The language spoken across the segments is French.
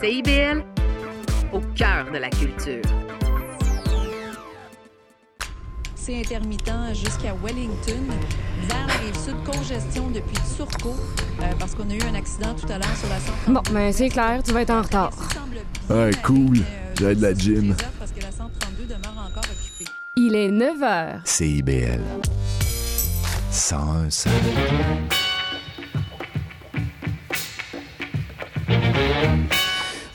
CIBL, au cœur de la culture. C'est intermittent jusqu'à Wellington. Vers la rive sud, congestion depuis Turcot, euh, parce qu'on a eu un accident tout à l'heure sur la 132. Bon, ben c'est clair, tu vas être en retard. Ouais, cool. J'ai de la gym. Parce que la 132 demeure encore occupée. Il est 9 h. CIBL. 101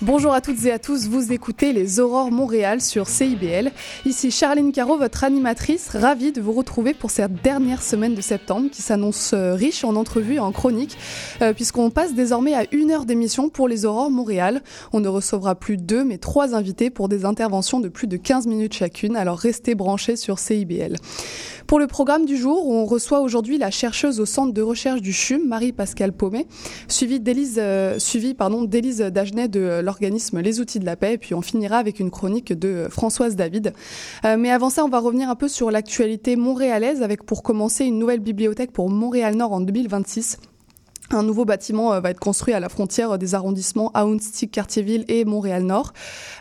Bonjour à toutes et à tous, vous écoutez les Aurores Montréal sur CIBL. Ici Charline Caro, votre animatrice, ravie de vous retrouver pour cette dernière semaine de septembre qui s'annonce euh, riche en entrevues et en chroniques, euh, puisqu'on passe désormais à une heure d'émission pour les Aurores Montréal. On ne recevra plus deux, mais trois invités pour des interventions de plus de 15 minutes chacune, alors restez branchés sur CIBL. Pour le programme du jour, on reçoit aujourd'hui la chercheuse au centre de recherche du CHUM, Marie-Pascale Paumet, suivie d'Élise, euh, suivie, d'Élise Dagenet de Les Outils de la Paix, et puis on finira avec une chronique de Françoise David. Euh, mais avant ça, on va revenir un peu sur l'actualité montréalaise, avec pour commencer une nouvelle bibliothèque pour Montréal-Nord en 2026. Un nouveau bâtiment euh, va être construit à la frontière euh, des arrondissements Aounstick, Cartierville et Montréal-Nord.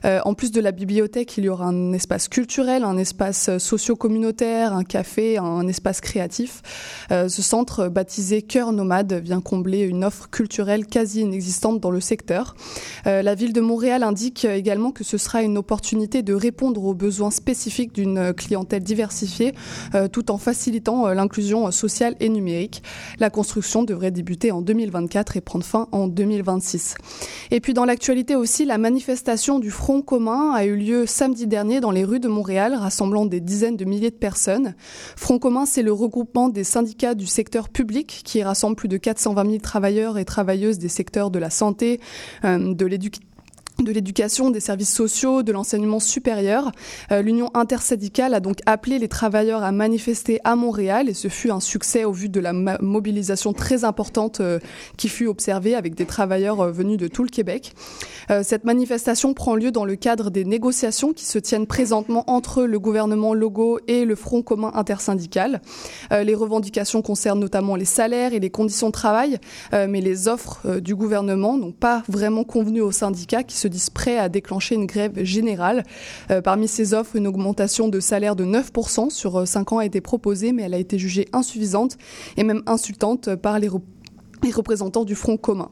Euh, en plus de la bibliothèque, il y aura un espace culturel, un espace socio-communautaire, un café, un espace créatif. Ce centre, baptisé Cœur Nomade, vient combler une offre culturelle quasi inexistante dans le secteur. La ville de Montréal indique également que ce sera une opportunité de répondre aux besoins spécifiques d'une clientèle diversifiée, tout en facilitant l'inclusion sociale et numérique. La construction devrait débuter en 2024 et prendre fin en 2026. Et puis dans l'actualité aussi, la manifestation du Front commun a eu lieu samedi dernier dans les rues de Montréal, rassemblant des dizaines de milliers de personnes. Front commun, c'est le regroupement des syndicats du secteur public qui rassemble plus de 420 000 travailleurs et travailleuses des secteurs de la santé, euh, de l'éducation de l'éducation, des services sociaux, de l'enseignement supérieur. Euh, L'Union intersyndicale a donc appelé les travailleurs à manifester à Montréal et ce fut un succès au vu de la mobilisation très importante euh, qui fut observée avec des travailleurs euh, venus de tout le Québec. Cette manifestation prend lieu dans le cadre des négociations qui se tiennent présentement entre le gouvernement Logo et le Front commun intersyndical. Les revendications concernent notamment les salaires et les conditions de travail, mais les offres du gouvernement n'ont pas vraiment convenu aux syndicats qui se disent prêts à déclencher une grève générale. Euh, parmi ces offres, une augmentation de salaire de 9% sur 5 ans a été proposée, mais elle a été jugée insuffisante et même insultante par les les représentants du Front commun.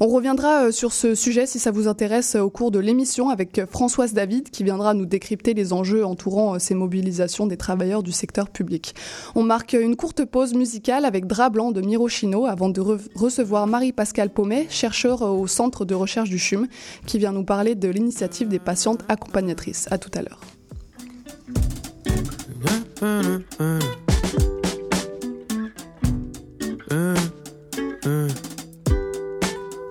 On reviendra euh, sur ce sujet si ça vous intéresse euh, au cours de l'émission avec euh, Françoise David qui viendra nous décrypter les enjeux entourant ces mobilisations des travailleurs du secteur public. On marque une courte pause musicale avec Drap blanc de Mirochino avant de re- recevoir Marie-Pascale Paumet, chercheur euh, au centre de recherche du CHUM, qui vient nous parler de l'initiative des patientes accompagnatrices. À tout à l'heure.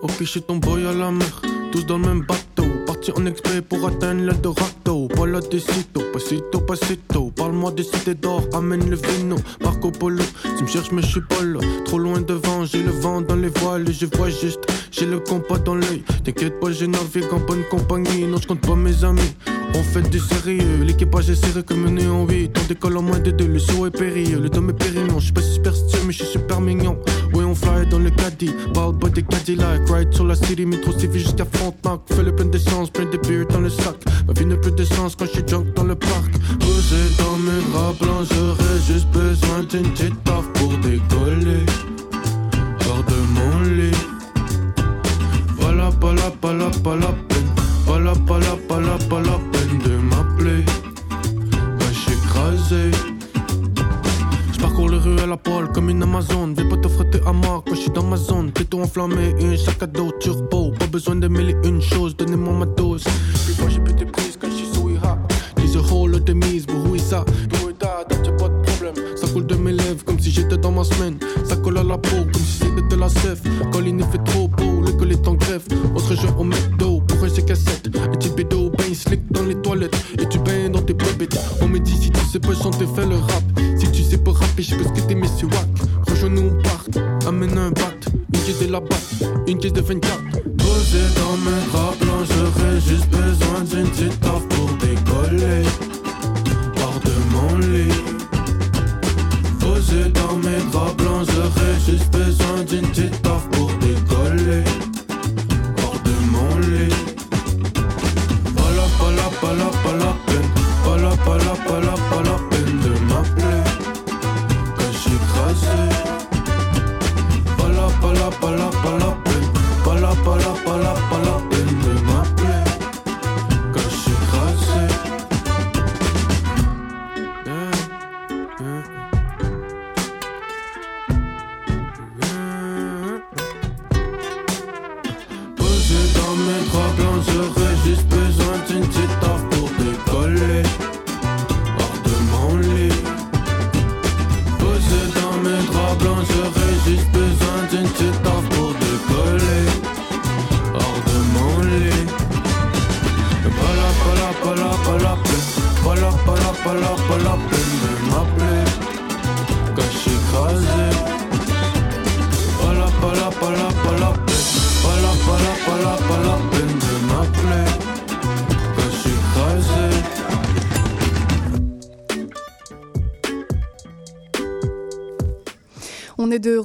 Ok, suis ton boy à la mer, tous dans le même bateau. Parti en exprès pour atteindre l'Eldorado. Voilà des citos, pasito, pasito. Parle-moi des cités d'or, amène le vino. Marco Polo, tu me cherches, mais je suis pas là. Trop loin devant, j'ai le vent dans les voiles et je vois juste. J'ai le compas dans l'œil. T'inquiète pas, je navigue en bonne compagnie. Non, je compte pas mes amis. On fait du sérieux, l'équipage est serré comme un néon 8 On décolle en moins de deux, le saut est périlleux. Le dôme est périllon, je suis pas superstitieux mais je suis super mignon. Ouais on fly dans le caddie, ball boy des Cadillac. Ride sur la city, métro CV jusqu'à Frontenac. Fais le plein d'essence, plein de beer dans le sac. Ma vie n'a plus de sens quand je suis drunk dans le parc. Posé dans mes draps blancs, j'aurais juste besoin d'une petite taf pour décoller. Hors de mon lit. Voilà pas la, pas la, pas la peine la poêle comme une Amazon. Vais pas te frotter à moi quand je suis dans ma zone. Plutôt enflammé, un sac à dos turbo. Pas besoin de mêler une chose, donnez-moi ma dose. Puis moi j'ai pété prise quand je suis sous Ira. Dis a whole lot de mise, pour ça. Pour ça, t'as pas de problème. Ça coule de mes lèvres comme si j'étais dans ma semaine. Ça colle à la peau comme si c'était de la sève. Quand il fait trop beau, l'école est en grève. On se rejoint au McDo pour un C-cassette. Et tu bédo, ben slick dans les toilettes. Et tu baignes dans tes bébés. On me dit si tu sais pas chanter, fais le rap. Je pense que t'es Messi Wack. Rejoins-nous, on part. Amène un bat, une caisse de la batte, une caisse de 24. Posé dans mes draps blancs, j'aurais juste besoin d'une petite taf pour décoller. Hors de mon lit. Posé dans mes draps blancs, j'aurais juste besoin d'une petite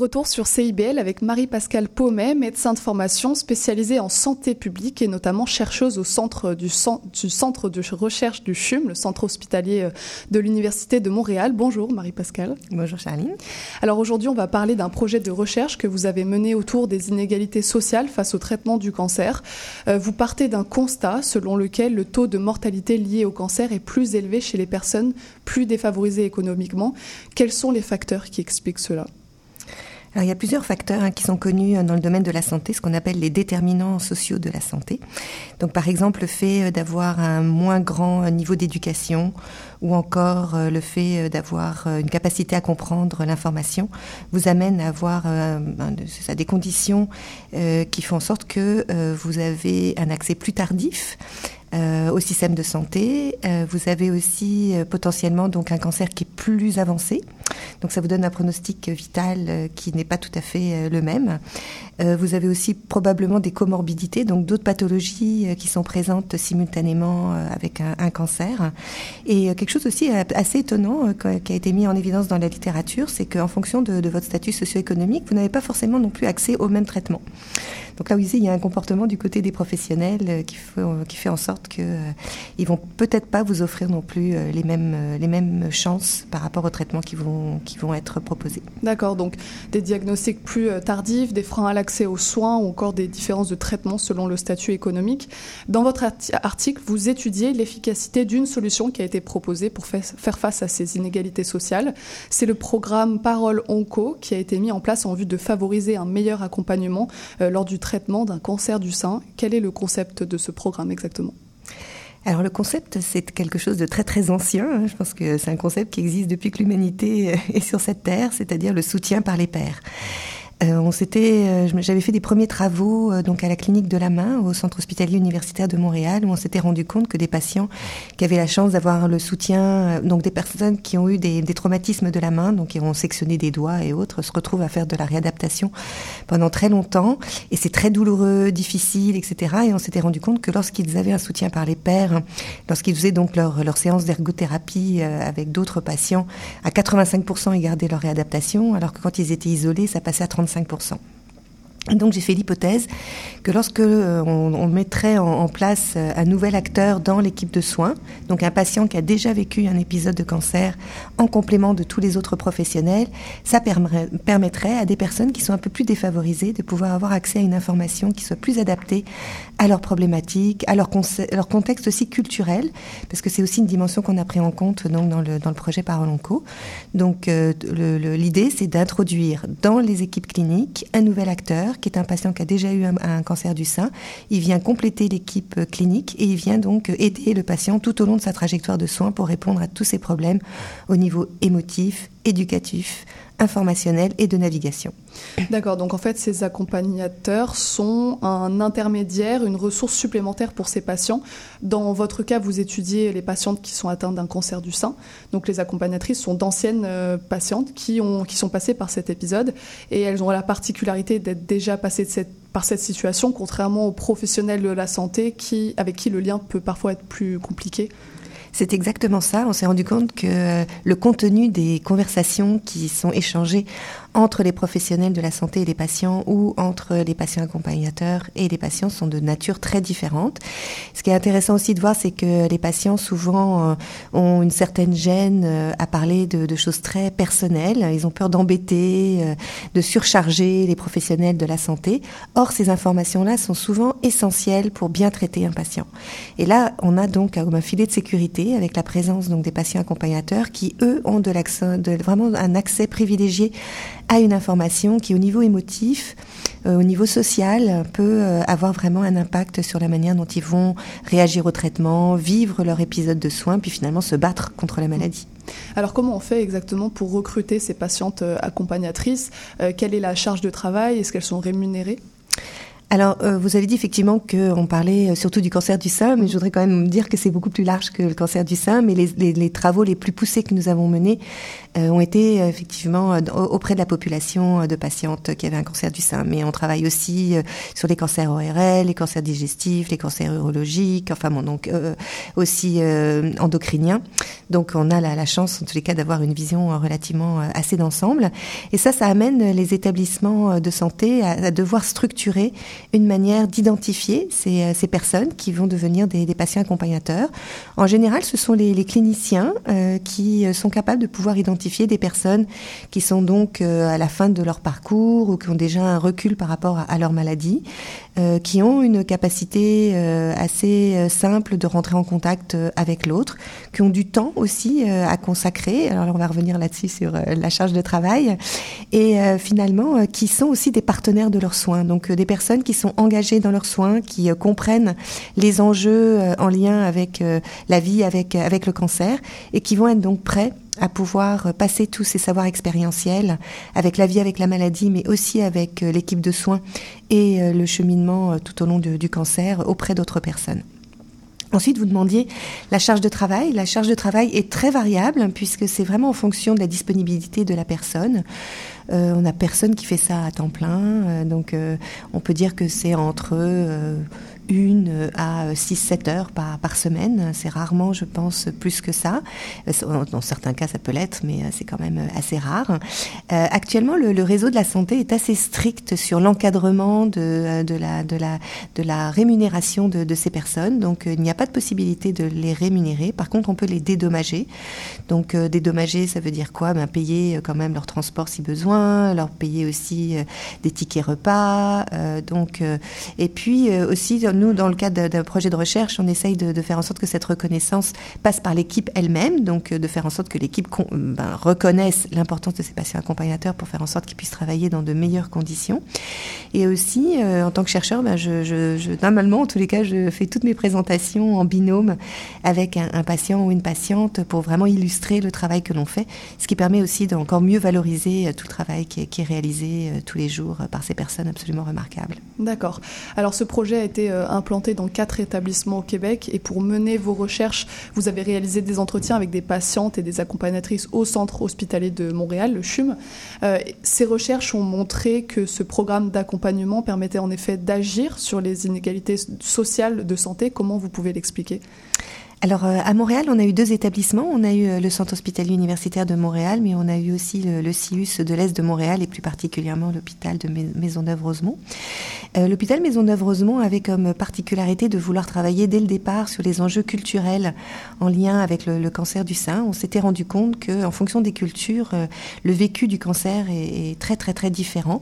retour sur CIBL avec Marie-Pascale Paumet, médecin de formation spécialisée en santé publique et notamment chercheuse au centre du, cen- du centre de recherche du CHUM, le centre hospitalier euh, de l'Université de Montréal. Bonjour Marie-Pascale. Bonjour Charline. Alors aujourd'hui, on va parler d'un projet de recherche que vous avez mené autour des inégalités sociales face au traitement du cancer. Euh, vous partez d'un constat selon lequel le taux de mortalité lié au cancer est plus élevé chez les personnes plus défavorisées économiquement. Quels sont les facteurs qui expliquent cela? Alors, il y a plusieurs facteurs hein, qui sont connus euh, dans le domaine de la santé, ce qu'on appelle les déterminants sociaux de la santé. Donc, par exemple, le fait euh, d'avoir un moins grand euh, niveau d'éducation ou encore le fait d'avoir une capacité à comprendre l'information vous amène à avoir des conditions qui font en sorte que vous avez un accès plus tardif euh, au système de santé. Euh, vous avez aussi euh, potentiellement donc un cancer qui est plus avancé. Donc ça vous donne un pronostic vital qui n'est pas tout à fait le même. Vous avez aussi probablement des comorbidités, donc d'autres pathologies qui sont présentes simultanément avec un, cancer. Et quelque chose aussi assez étonnant qui- a été mis en évidence dans la littérature, c'est qu'en fonction de, votre statut socio-économique, vous n'avez pas forcément non plus accès au même traitement. Donc là aussi, il y a un comportement du côté des professionnels qui fait en sorte que euh, ils vont peut-être pas vous offrir non plus euh, les mêmes euh, les mêmes chances par rapport aux traitements qui vont qui vont être proposés. D'accord, donc des diagnostics plus tardifs, des freins à l'accès aux soins ou encore des différences de traitement selon le statut économique. Dans votre arti- article, vous étudiez l'efficacité d'une solution qui a été proposée pour fa- faire face à ces inégalités sociales. C'est le programme Parole Onco qui a été mis en place en vue de favoriser un meilleur accompagnement lors du traitement d'un cancer du sein. Quel est le concept de ce programme exactement? Alors le concept, c'est quelque chose de très très ancien. hein. Je pense que c'est un concept qui existe depuis que l'humanité est sur cette terre, c'est-à-dire le soutien par les pairs. Euh, on s'était, euh, j'avais fait des premiers travaux euh, donc à la clinique de la main, au centre hospitalier universitaire de Montréal, où on s'était rendu compte que des patients qui avaient la chance d'avoir le soutien, donc des personnes qui ont eu des, traumatismes de la main, donc qui ont sectionné des doigts et autres, se retrouvent à faire de la réadaptation pendant très longtemps, et c'est très douloureux, difficile, etc. Et on s'était rendu compte que lorsqu'ils avaient un soutien par les pairs, hein, lorsqu'ils faisaient donc leur, leur séance d'ergothérapie avec d'autres patients, à 85% ils gardaient leur réadaptation, alors que quand ils étaient isolés, ça passait à 30%. 45% donc j'ai fait l'hypothèse que lorsque euh, on, mettrait en, place euh, un nouvel acteur dans l'équipe de soins, donc un patient qui a déjà vécu un épisode de cancer en complément de tous les autres professionnels, ça permettrait à des personnes qui sont un peu plus défavorisées de pouvoir avoir accès à une information qui soit plus adaptée à leurs problématiques, à leur, contexte aussi culturel, parce que c'est aussi une dimension qu'on a pris en compte donc, dans, le, projet Parole. Donc euh, l'idée, c'est d'introduire dans les équipes cliniques un nouvel acteur qui est un patient qui a déjà eu un, cancer du sein. Il vient compléter l'équipe clinique et il vient donc aider le patient tout au long de sa trajectoire de soins pour répondre à tous ses problèmes au niveau émotif, éducatif, informationnel et de navigation. D'accord, donc en fait, ces accompagnateurs sont un intermédiaire, une ressource supplémentaire pour ces patients. Dans votre cas, vous étudiez les patientes qui sont atteintes d'un cancer du sein. Donc les accompagnatrices sont d'anciennes euh, patientes qui, ont, qui sont passées par cet épisode et elles ont la particularité d'être déjà passées par cette situation, contrairement aux professionnels de la santé qui, avec qui le lien peut parfois être plus compliqué. C'est exactement ça. On s'est rendu compte que euh, le contenu des conversations qui sont échangées entre les professionnels de la santé et les patients ou entre les patients accompagnateurs et les patients sont de nature très différente. Ce qui est intéressant aussi de voir, c'est que les patients souvent euh, ont une certaine gêne euh, à parler de, choses très personnelles. Ils ont peur d'embêter, euh, de surcharger les professionnels de la santé. Or, ces informations-là sont souvent essentielles pour bien traiter un patient. Et là, on a donc un filet de sécurité avec la présence donc des patients accompagnateurs qui eux ont de, de vraiment un accès privilégié à une information qui au niveau émotif euh, au niveau social, peut euh, avoir vraiment un impact sur la manière dont ils vont réagir au traitement, vivre leur épisode de soins, puis finalement se battre contre la maladie. Alors comment on fait exactement pour recruter ces patientes euh, accompagnatrices? Quelle est la charge de travail? Est-ce qu'elles sont rémunérées? Alors, euh, vous avez dit effectivement qu'on parlait euh, surtout du cancer du sein, mais je voudrais quand même dire que c'est beaucoup plus large que le cancer du sein. Mais les, les, les travaux les plus poussés que nous avons menés euh, ont été effectivement auprès de la population de patientes qui avaient un cancer du sein. Mais on travaille aussi sur les cancers ORL, les cancers digestifs, les cancers urologiques, enfin bon, donc aussi endocriniens. Donc, on a la, la, chance, en tous les cas, d'avoir une vision relativement assez d'ensemble. Et ça, ça amène les établissements de santé à, à devoir structurer une manière d'identifier ces, euh, ces, personnes qui vont devenir des, patients accompagnateurs. En général, ce sont les, cliniciens euh, qui euh, sont capables de pouvoir identifier des personnes qui sont donc à la fin de leur parcours ou qui ont déjà un recul par rapport à, leur maladie, qui ont une capacité assez simple de rentrer en contact avec l'autre, qui ont du temps aussi à consacrer. Alors on va revenir là-dessus sur la charge de travail et finalement qui sont aussi des partenaires de leurs soins, donc des personnes qui sont engagés dans leurs soins, qui euh, comprennent les enjeux euh, en lien avec euh, la vie, avec, avec le cancer, et qui vont être donc prêts à pouvoir passer tous ces savoirs expérientiels avec la vie, avec la maladie, mais aussi avec l'équipe de soins et le cheminement tout au long du cancer auprès d'autres personnes. Ensuite, vous demandiez la charge de travail. La charge de travail est très variable puisque c'est vraiment en fonction de la disponibilité de la personne. Euh, on n'a personne qui fait ça à temps plein, euh, donc euh, on peut dire que c'est entre une à 6-7 heures par, semaine. C'est rarement, je pense, plus que ça. Dans certains cas, ça peut l'être, mais c'est quand même assez rare. actuellement, le, réseau de la santé est assez strict sur l'encadrement de, de, la, de, la, de la rémunération de, ces personnes. Donc, il n'y a pas de possibilité de les rémunérer. Par contre, on peut les dédommager. Donc, dédommager, ça veut dire quoi? Ben, Payer quand même leur transport si besoin leur payer aussi euh, des tickets repas. Euh, donc, euh, et puis aussi, nous, dans le cadre d'un projet de recherche, on essaye de, faire en sorte que cette reconnaissance passe par l'équipe elle-même, donc de faire en sorte que l'équipe ben, reconnaisse l'importance de ces patients accompagnateurs pour faire en sorte qu'ils puissent travailler dans de meilleures conditions. Et aussi, en tant que chercheur, ben, normalement, en tous les cas, je fais toutes mes présentations en binôme avec un, patient ou une patiente pour vraiment illustrer le travail que l'on fait, ce qui permet aussi d'encore mieux valoriser tout le travail qui est, réalisé euh, tous les jours euh, par ces personnes absolument remarquables. D'accord. Alors ce projet a été euh, implanté dans quatre établissements au Québec et pour mener vos recherches, vous avez réalisé des entretiens avec des patientes et des accompagnatrices au centre hospitalier de Montréal, le CHUM. ces recherches ont montré que ce programme d'accompagnement permettait en effet d'agir sur les inégalités sociales de santé. Comment vous pouvez l'expliquer? Alors euh, à Montréal, on a eu deux établissements. On a eu euh, le Centre hospitalier universitaire de Montréal, mais on a eu aussi le, CIUS de l'Est de Montréal et plus particulièrement l'hôpital de Maisonneuve-Rosemont. Euh, l'hôpital Maisonneuve-Rosemont avait comme particularité de vouloir travailler dès le départ sur les enjeux culturels en lien avec le, cancer du sein. On s'était rendu compte que, en fonction des cultures, le vécu du cancer est, très très très différent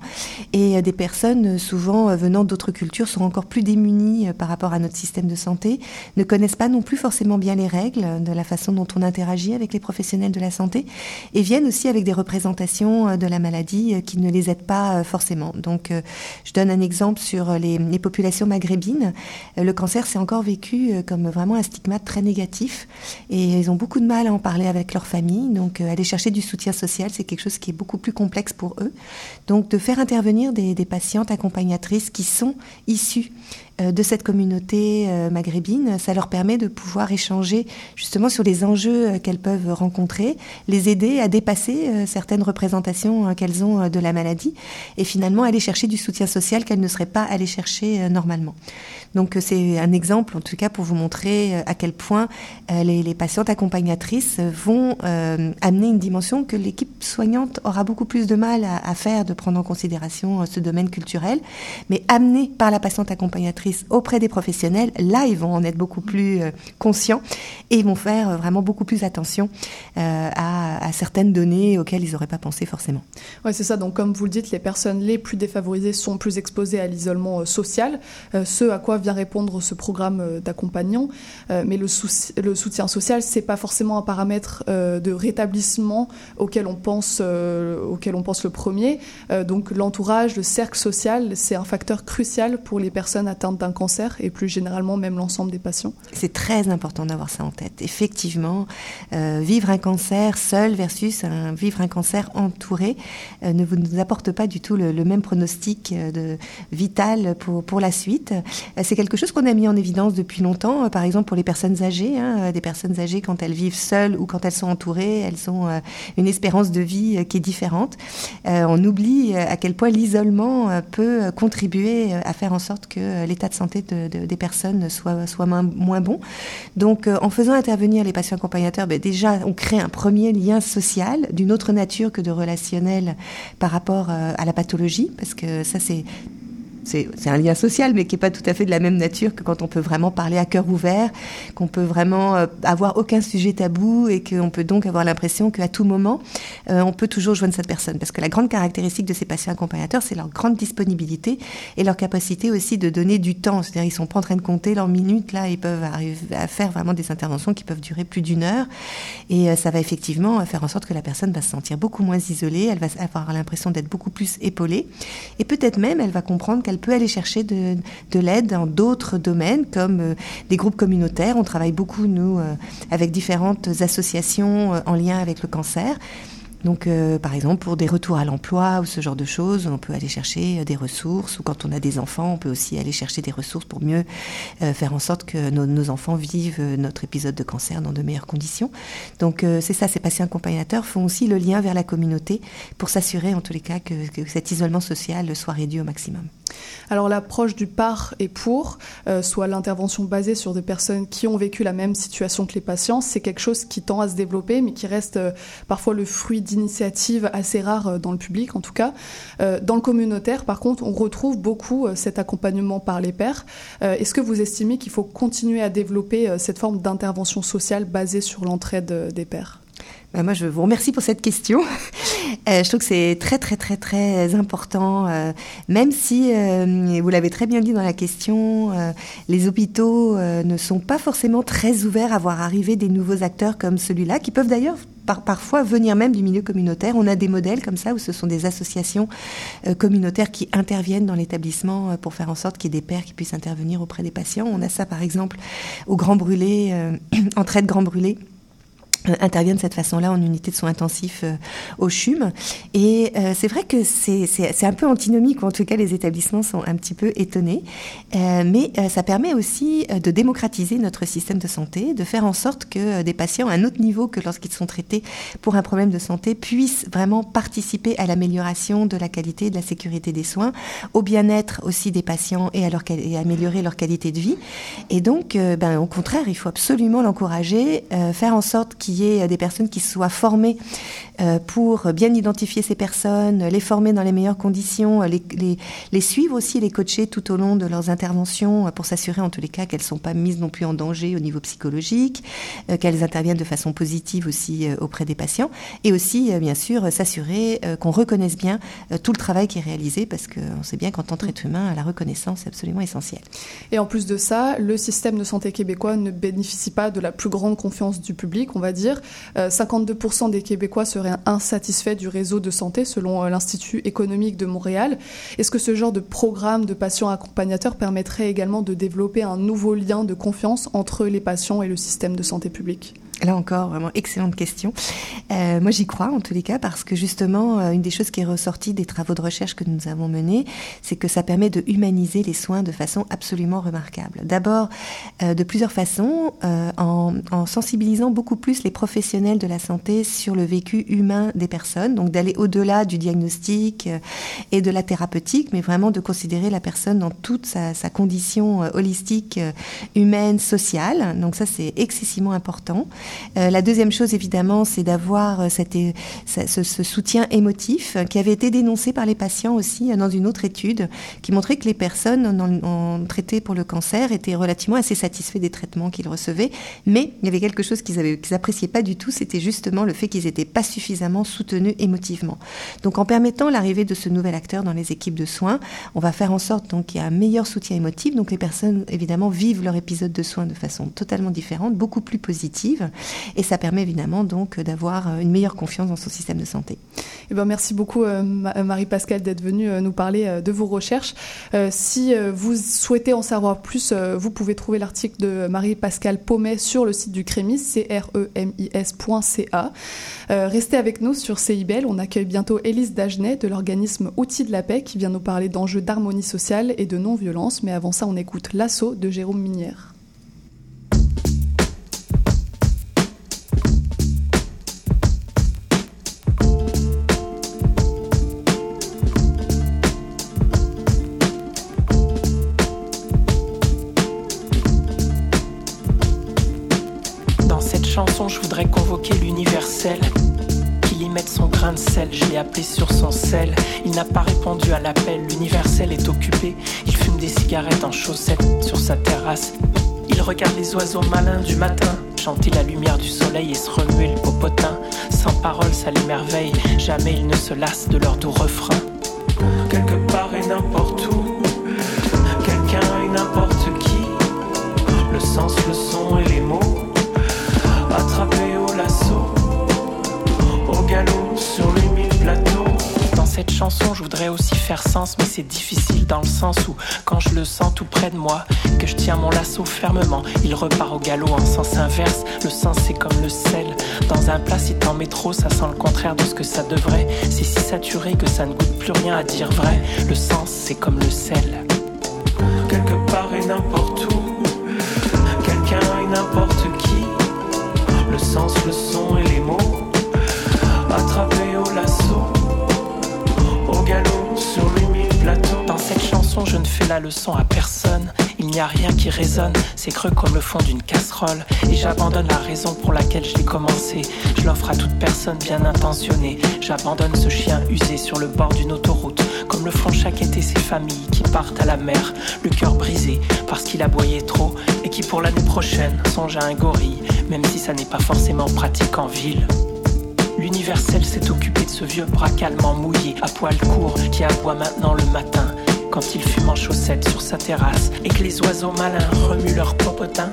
et des personnes souvent venant d'autres cultures sont encore plus démunies par rapport à notre système de santé, ne connaissent pas non plus forcément bien les règles de la façon dont on interagit avec les professionnels de la santé et viennent aussi avec des représentations euh, de la maladie euh, qui ne les aident pas euh, forcément. Donc, je donne un exemple sur les, populations maghrébines. Le cancer, c'est encore vécu comme vraiment un stigmate très négatif et ils ont beaucoup de mal à en parler avec leur famille. Donc, aller chercher du soutien social, c'est quelque chose qui est beaucoup plus complexe pour eux. Donc, de faire intervenir des, patientes accompagnatrices qui sont issues de cette communauté euh, maghrébine. Ça leur permet de pouvoir échanger justement sur les enjeux euh, qu'elles peuvent rencontrer, les aider à dépasser certaines représentations qu'elles ont de la maladie et finalement aller chercher du soutien social qu'elles ne seraient pas allées chercher normalement. Donc c'est un exemple en tout cas pour vous montrer à quel point les, patientes accompagnatrices vont amener une dimension que l'équipe soignante aura beaucoup plus de mal à, à faire, de prendre en considération ce domaine culturel, mais amené par la patiente accompagnatrice auprès des professionnels, là, ils vont en être beaucoup plus euh, conscients et ils vont faire euh, vraiment beaucoup plus attention euh, à, à, certaines données auxquelles ils n'auraient pas pensé forcément. Oui, c'est ça. Donc, comme vous le dites, les personnes les plus défavorisées sont plus exposées à l'isolement social, ce à quoi vient répondre ce programme d'accompagnant. mais le, le, soutien social, c'est pas forcément un paramètre de rétablissement auquel on pense, auquel on pense le premier. donc, l'entourage, le cercle social, c'est un facteur crucial pour les personnes atteintes d'un cancer et plus généralement même l'ensemble des patients. C'est très important d'avoir ça en tête. Effectivement, euh, vivre un cancer seul versus vivre un cancer entouré euh, ne vous apporte pas du tout le, même pronostic euh, vital pour, la suite. C'est quelque chose qu'on a mis en évidence depuis longtemps, par exemple pour les personnes âgées. Hein, des personnes âgées, quand elles vivent seules ou quand elles sont entourées, elles ont une espérance de vie qui est différente. on oublie à quel point l'isolement peut contribuer à faire en sorte que l'état de santé de, de, des personnes soit, moins, moins bon. Donc, en faisant intervenir les patients accompagnateurs, ben déjà, on crée un premier lien social d'une autre nature que de relationnel par rapport euh, à la pathologie, parce que ça, c'est c'est un lien social, mais qui n'est pas tout à fait de la même nature que quand on peut vraiment parler à cœur ouvert, qu'on peut vraiment euh, avoir aucun sujet tabou et qu'on peut donc avoir l'impression qu'à tout moment, euh, on peut toujours joindre cette personne. Parce que la grande caractéristique de ces patients accompagnateurs, c'est leur grande disponibilité et leur capacité aussi de donner du temps. C'est-à-dire, ils sont pas en train de compter leurs minutes, là, ils peuvent arriver à faire vraiment des interventions qui peuvent durer plus d'une heure. Et euh, ça va effectivement faire en sorte que la personne va se sentir beaucoup moins isolée, elle va avoir l'impression d'être beaucoup plus épaulée. Et peut-être même, elle va comprendre qu'elle elle peut aller chercher de, l'aide dans d'autres domaines comme euh, des groupes communautaires. On travaille beaucoup, nous, euh, avec différentes associations euh, en lien avec le cancer. Donc, par exemple, pour des retours à l'emploi ou ce genre de choses, on peut aller chercher des ressources. Ou quand on a des enfants, on peut aussi aller chercher des ressources pour mieux faire en sorte que nos, enfants vivent notre épisode de cancer dans de meilleures conditions. Donc, c'est ça, ces patients accompagnateurs font aussi le lien vers la communauté pour s'assurer, en tous les cas, que, cet isolement social soit réduit au maximum. Alors, l'approche du par et pour, soit l'intervention basée sur des personnes qui ont vécu la même situation que les patients, c'est quelque chose qui tend à se développer, mais qui reste parfois le fruit initiatives assez rares euh, dans le public en tout cas. Euh, dans le communautaire, par contre, on retrouve beaucoup euh, cet accompagnement par les pairs. Est-ce que vous estimez qu'il faut continuer à développer cette forme d'intervention sociale basée sur l'entraide des pairs? Bah, moi, je vous remercie pour cette question. Euh, je trouve que c'est très, très, très, très important, euh, même si, euh, vous l'avez très bien dit dans la question, euh, les hôpitaux euh, ne sont pas forcément très ouverts à voir arriver des nouveaux acteurs comme celui-là, qui peuvent d'ailleurs par, parfois venir même du milieu communautaire. On a des modèles comme ça où ce sont des associations communautaires qui interviennent dans l'établissement pour faire en sorte qu'il y ait des pères qui puissent intervenir auprès des patients. On a ça, par exemple, au Grand Brûlé, en traite Grand Brûlé euh, interviennent de cette façon-là en unité de soins intensifs euh, au CHUM. Et euh, c'est vrai que c'est un peu antinomique, ou en tout cas les établissements sont un petit peu étonnés, euh, mais euh, ça permet aussi de démocratiser notre système de santé, de faire en sorte que des patients à un autre niveau que lorsqu'ils sont traités pour un problème de santé puissent vraiment participer à l'amélioration de la qualité et de la sécurité des soins, au bien-être aussi des patients et à, leur, et améliorer leur qualité de vie. Et donc, ben, au contraire, il faut absolument l'encourager, faire en sorte qu'il y ait des personnes qui soient formées pour bien identifier ces personnes, les former dans les meilleures conditions, les, suivre aussi, les coacher tout au long de leurs interventions pour s'assurer en tous les cas qu'elles ne sont pas mises non plus en danger au niveau psychologique, euh, qu'elles interviennent de façon positive aussi auprès des patients et aussi bien sûr s'assurer qu'on reconnaisse bien tout le travail qui est réalisé parce qu'on sait bien qu'en tant qu'être humain, la reconnaissance est absolument essentielle. Et en plus de ça, le système de santé québécois ne bénéficie pas de la plus grande confiance du public, on va dire. 52% euh, des Québécois seraient insatisfaits du réseau de santé selon euh, l'Institut économique de Montréal. Est-ce que ce genre de programme de patients accompagnateurs permettrait également de développer un nouveau lien de confiance entre les patients et le système de santé publique? Là encore, vraiment excellente question. Euh, moi, j'y crois en tous les cas parce que justement, euh, une des choses qui est ressortie des travaux de recherche que nous avons menés, c'est que ça permet de humaniser les soins de façon absolument remarquable. D'abord, euh, de plusieurs façons, euh, en, en, sensibilisant beaucoup plus les professionnels de la santé sur le vécu humain des personnes, donc d'aller au-delà du diagnostic et de la thérapeutique, mais vraiment de considérer la personne dans toute sa, sa condition holistique, humaine, sociale. Donc ça, c'est excessivement important. Euh, la deuxième chose, évidemment, c'est d'avoir euh, é- ce, soutien émotif euh, qui avait été dénoncé par les patients aussi euh, dans une autre étude qui montrait que les personnes en, en traitées pour le cancer étaient relativement assez satisfaits des traitements qu'ils recevaient, mais il y avait quelque chose qu'ils avaient- qu'ils appréciaient pas du tout, c'était justement le fait qu'ils n'étaient pas suffisamment soutenus émotivement. Donc en permettant l'arrivée de ce nouvel acteur dans les équipes de soins, on va faire en sorte qu'il y a un meilleur soutien émotif. Donc les personnes évidemment vivent leur épisode de soins de façon totalement différente, beaucoup plus positive, et ça permet évidemment donc d'avoir euh, une meilleure confiance dans son système de santé. Eh ben, merci beaucoup euh, euh, Marie-Pascale d'être venue nous parler de vos recherches. Si vous souhaitez en savoir plus, vous pouvez trouver l'article de Marie-Pascale Paumet sur le site du Crémis, c r m i s.ca. Euh, restez avec nous sur CIBL. On accueille bientôt Élise Dagenet de l'organisme Outils de la paix qui vient nous parler d'enjeux d'harmonie sociale et de non-violence. Mais avant ça, on écoute L'assaut de Jérôme Minière. Qu'il y mette son grain de sel, je l'ai appelé sur son sel. Il n'a pas répondu à l'appel, l'universel est occupé. Il fume des cigarettes en chaussettes sur sa terrasse. Il regarde les oiseaux malins du matin, chanter la lumière du soleil et se remuer le popotin. Sans parole, ça l'émerveille, jamais il ne se lasse de leur doux refrain. Quelque part et n'importe où, quelqu'un et n'importe qui, le sens, le son et les mots attrapé au lasso, cette chanson, je voudrais aussi faire sens, mais c'est difficile dans le sens où, quand je le sens tout près de moi, que je tiens mon lasso fermement, il repart au galop en sens inverse. Le sens, c'est comme le sel. Dans un plat, si t'en mets trop, ça sent le contraire de ce que ça devrait. C'est si saturé que ça ne goûte plus rien à dire vrai. Le sens, c'est comme le sel. Quelque part et n'importe où, quelqu'un et n'importe qui le sens, le son et cette chanson, je ne fais la leçon à personne. Il n'y a rien qui résonne, c'est creux comme le fond d'une casserole. Et j'abandonne la raison pour laquelle je l'ai commencé. Je l'offre à toute personne bien intentionnée. J'abandonne ce chien usé sur le bord d'une autoroute, comme le font chaque été ces familles qui partent à la mer, le cœur brisé parce qu'il aboyait trop, et qui pour l'année prochaine songe à un gorille, même si ça n'est pas forcément pratique en ville. L'universel s'est occupé de ce vieux bras calmement mouillé, à poil court, qui aboie maintenant le matin, quand il fume en chaussettes sur sa terrasse, et que les oiseaux malins remuent leur popotin.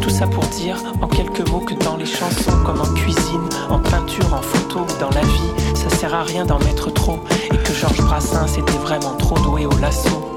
Tout ça pour dire en quelques mots que dans les chansons, comme en cuisine, en peinture, en photo ou dans la vie, ça sert à rien d'en mettre trop, et que Georges Brassens était vraiment trop doué au lasso.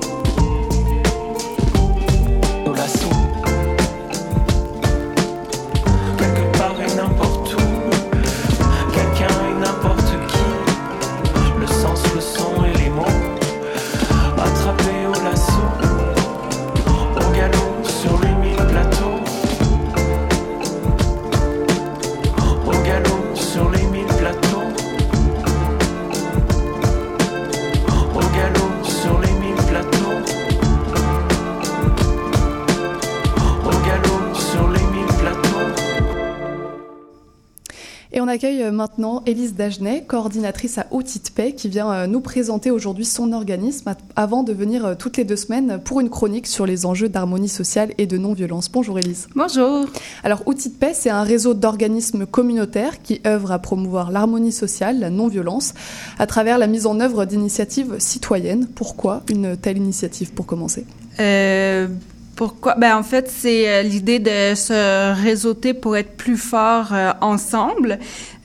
Accueille euh, maintenant Élise Dagenet, coordinatrice à Outils de paix, qui vient euh, nous présenter aujourd'hui son organisme avant de venir euh, toutes les deux semaines pour une chronique sur les enjeux d'harmonie sociale et de non-violence. Bonjour Élise. Bonjour. Alors Outils de paix, c'est un réseau d'organismes communautaires qui œuvrent à promouvoir l'harmonie sociale, la non-violence, à travers la mise en œuvre d'initiatives citoyennes. Pourquoi une telle initiative pour commencer? Euh, pourquoi? Ben, en fait, c'est euh, l'idée de se réseauter pour être plus fort euh, ensemble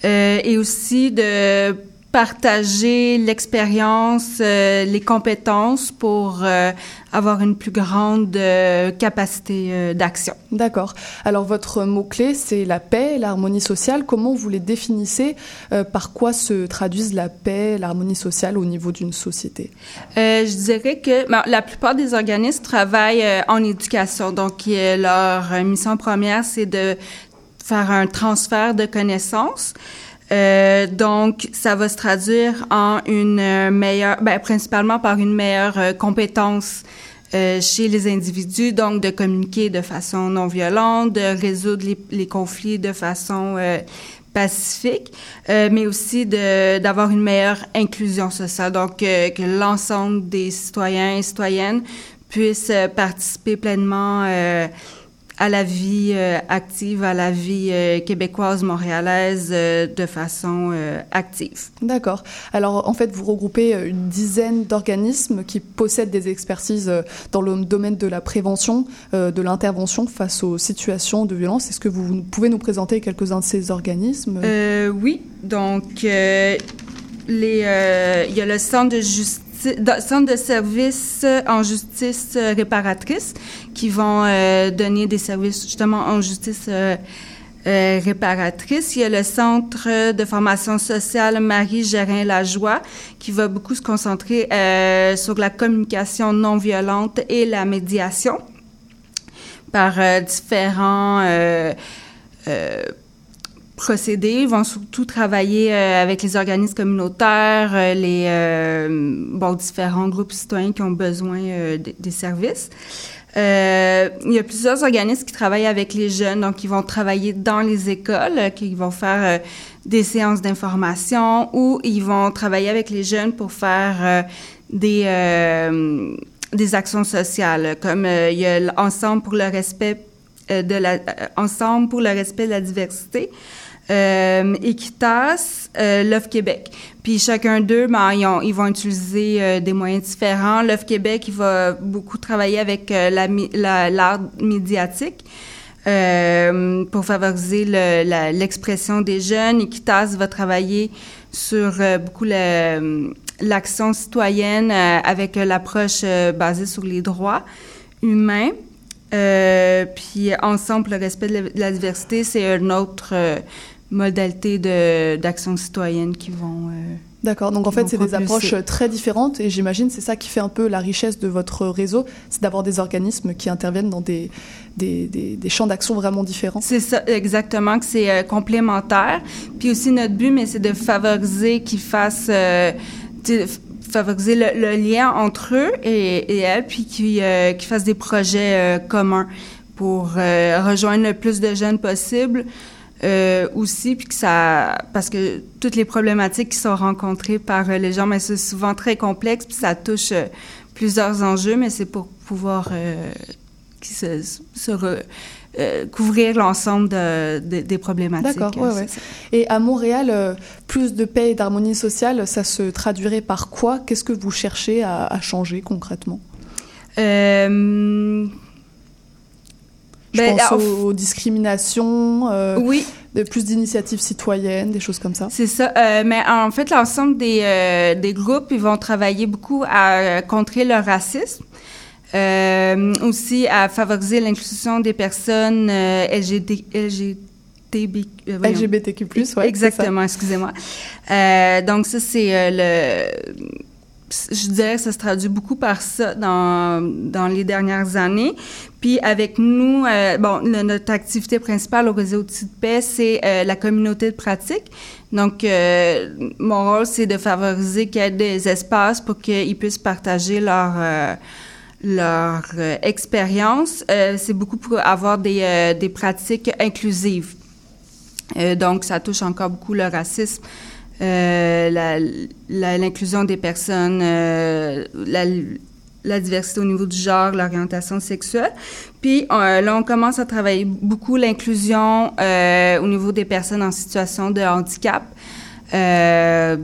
euh, et aussi de partager l'expérience, euh, les compétences pour euh, avoir une plus grande euh, capacité euh, d'action. D'accord. Alors votre mot-clé, c'est la paix, l'harmonie sociale. Comment vous les définissez Euh, Par quoi se traduisent la paix, l'harmonie sociale au niveau d'une société? Euh, je dirais que ben, la plupart des organismes travaillent euh, en éducation. Donc, leur mission première, c'est de faire un transfert de connaissances. Euh, donc, ça va se traduire en une euh, meilleure, ben, principalement par une meilleure euh, compétence euh, chez les individus, donc de communiquer de façon non violente, de résoudre les, les conflits de façon euh, pacifique, mais aussi d'avoir une meilleure inclusion sociale, donc que l'ensemble des citoyens et citoyennes puissent participer pleinement à la vie euh, active, à la vie euh, québécoise, montréalaise euh, de façon active. D'accord. Alors, en fait, vous regroupez une dizaine d'organismes qui possèdent des expertises dans le domaine de la prévention, de l'intervention face aux situations de violence. Est-ce que vous pouvez nous présenter quelques-uns de ces organismes? Oui, donc il y a le centre de justice de- centre de services en justice euh, réparatrice qui vont euh, donner des services justement en justice euh, euh, réparatrice. Il y a le centre de formation sociale Marie Gérin Lajoie qui va beaucoup se concentrer euh, sur la communication non violente et la médiation par euh, différents euh, euh, procédés. Ils vont surtout travailler euh, avec les organismes communautaires, euh, les euh, différents groupes citoyens qui ont besoin des- services. Il y a plusieurs organismes qui travaillent avec les jeunes, donc ils vont travailler dans les écoles, qui vont faire des séances d'information ou ils vont travailler avec les jeunes pour faire des des actions sociales, comme il y a l'ensemble pour le respect de la ensemble pour le respect de la diversité. Euh, Equitas, euh, Love Québec. Puis chacun d'eux, ben, ils, ont- ils vont utiliser euh, des moyens différents. Love Québec, il va beaucoup travailler avec euh, l'art médiatique pour favoriser l'expression des jeunes. Equitas va travailler sur beaucoup l'action citoyenne avec l'approche basée sur les droits humains. Puis ensemble, le respect de la, diversité, c'est une autre modalité de- d'action citoyenne qui vont. euh, D'accord, donc en fait c'est des approches euh, très différentes et j'imagine c'est ça qui fait un peu la richesse de votre réseau, c'est d'avoir des organismes qui interviennent dans des, des, des- des champs d'action vraiment différents. C'est ça, exactement, que c'est euh, complémentaire. Puis aussi, notre but, mais c'est de favoriser qu'ils fassent, euh, favoriser le, le lien entre eux et, et elles, puis qu'ils euh, fassent des projets communs pour rejoindre le plus de jeunes possible. Euh, aussi, puis que ça, parce que toutes les problématiques qui sont rencontrées par euh, les gens, mais c'est souvent très complexe, puis ça touche euh, plusieurs enjeux, mais c'est pour pouvoir qui se, se re- couvrir l'ensemble de, de- des problématiques. D'accord, ouais, ouais. Et à Montréal, plus de paix et d'harmonie sociale, ça se traduirait par quoi? Qu'est-ce que vous cherchez à, à changer concrètement? Je ben, pense en aux, aux discriminations, euh, oui, de plus d'initiatives citoyennes, des choses comme ça. c'est ça. Euh, mais en fait, l'ensemble des, euh, des groupes, ils vont travailler beaucoup à contrer le racisme. Aussi à favoriser l'inclusion des personnes LGBT, LGTB. LGBTQ+, ouais. Exactement, excusez-moi. Donc ça, c'est le... Je dirais que ça se traduit beaucoup par ça dans, dans les dernières années. Puis avec nous, euh, bon, notre activité principale au réseau Outils de paix, c'est euh, la communauté de pratique. Donc, euh, mon rôle, c'est de favoriser qu'il y ait des espaces pour qu'ils puissent partager leur... leur expérience, c'est beaucoup pour avoir des, des pratiques inclusives. Donc, ça touche encore beaucoup le racisme, l'inclusion des personnes, euh, la, la diversité au niveau du genre, l'orientation sexuelle. Puis euh, là, on commence à travailler beaucoup l'inclusion euh, au niveau des personnes en situation de handicap. Euh,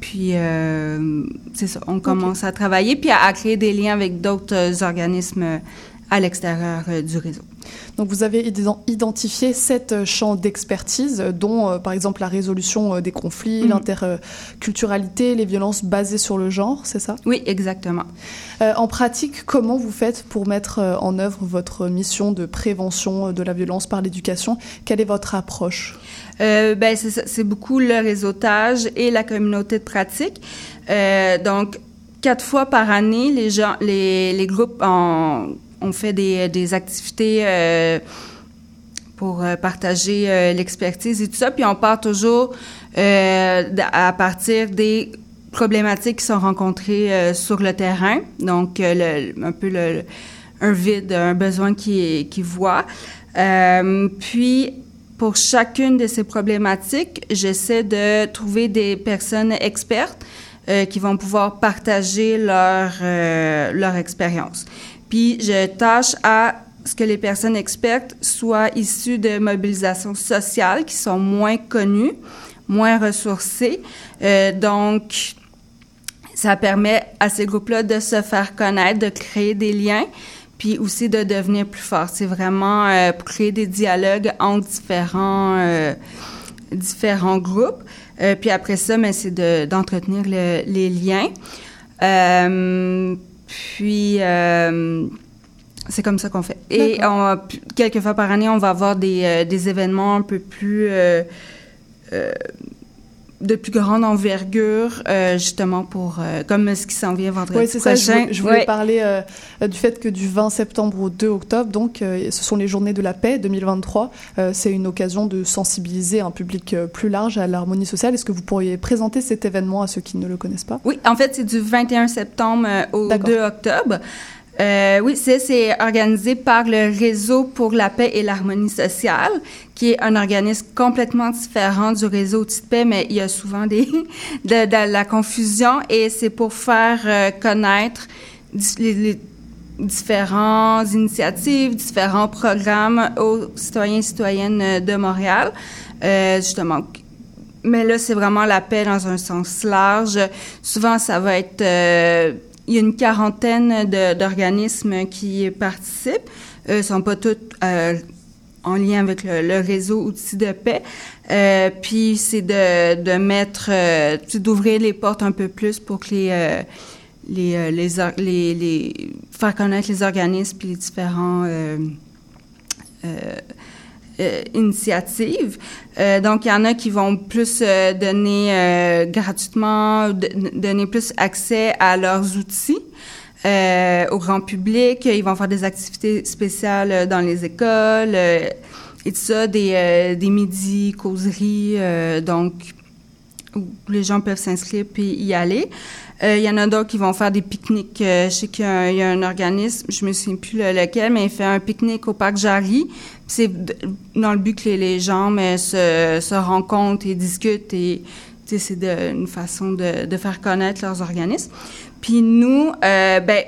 puis, euh, c'est ça, on commence à travailler, puis à, à créer des liens avec d'autres euh, organismes euh, à l'extérieur euh, du réseau. Donc vous avez ident- identifié sept euh, champs d'expertise, euh, dont euh, par exemple la résolution des conflits, Mhm. l'interculturalité, les violences basées sur le genre, c'est ça? Oui, exactement. Euh, En pratique, comment vous faites pour mettre en œuvre votre mission de prévention de la violence par l'éducation? Quelle est votre approche? Euh, ben c'est beaucoup le réseautage et la communauté de pratique. Donc quatre fois par année, les gens, les, les groupes ont, ont fait des, des activités euh, pour euh, partager euh, l'expertise et tout ça. Puis on part toujours euh, à partir des problématiques qui sont rencontrées euh, sur le terrain, donc euh, un peu un vide, un besoin qui voit. Euh, puis pour chacune de ces problématiques, j'essaie de trouver des personnes expertes euh, qui vont pouvoir partager leur euh, leur expérience. Puis je tâche à ce que les personnes expertes soient issues de mobilisations sociales qui sont moins connues, moins ressourcées. Euh, donc, ça permet à ces groupes-là de se faire connaître, de créer des liens, puis aussi de devenir plus forts. C'est vraiment euh, pour créer des dialogues entre différents, euh, différents groupes. Puis après ça, mais c'est de, d'entretenir le- les liens. Puis euh, c'est comme ça qu'on fait. Et on, quelques fois par année, on va avoir des, euh, des événements un peu plus euh, de plus grande envergure, euh, justement pour euh, comme ce qui s'en vient vendredi Oui, c'est ça. Je, voulais- je voulais Ouais. parler euh, du fait que du 20 septembre au 2 octobre, donc, euh, ce sont les Journées de la paix 2023. Euh, c'est une occasion de sensibiliser un public euh, plus large à l'harmonie sociale. Est-ce que vous pourriez présenter cet événement à ceux qui ne le connaissent pas? Oui, en fait, c'est du 21 septembre au D'accord. 2 octobre. Euh, oui, c'est, organisé par le Réseau pour la paix et l'harmonie sociale, qui est un organisme complètement différent du réseau Petite Paix, mais il y a souvent des, de, de la confusion et c'est pour faire euh, connaître les, les différentes initiatives, différents programmes aux citoyens et citoyennes euh, de Montréal. Euh, justement, mais là, c'est vraiment la paix dans un sens large. Souvent, ça va être... euh, il y a une quarantaine d'organismes qui participent. Eux sont pas tous euh, en lien avec le, réseau Outils de paix. Euh, puis, c'est de, mettre... euh, d'ouvrir les portes un peu plus pour que euh, euh, les- faire connaître les organismes puis les différents euh, initiatives. Euh, donc, il y en a qui vont plus euh, donner gratuitement, donner plus accès à leurs outils. au grand public, ils vont faire des activités spéciales dans les écoles et tout ça, des, des midis, causeries, donc où les gens peuvent s'inscrire puis y aller. Euh, Il y en a d'autres qui vont faire des pique-niques. Euh, je sais qu'il y, a un- organisme, je me souviens plus le- lequel, mais il fait un pique-nique au parc Jarry. C'est dans le but que les, gens se, rencontrent et discutent et c'est une façon de, faire connaître leurs organismes. Puis nous, euh, ben,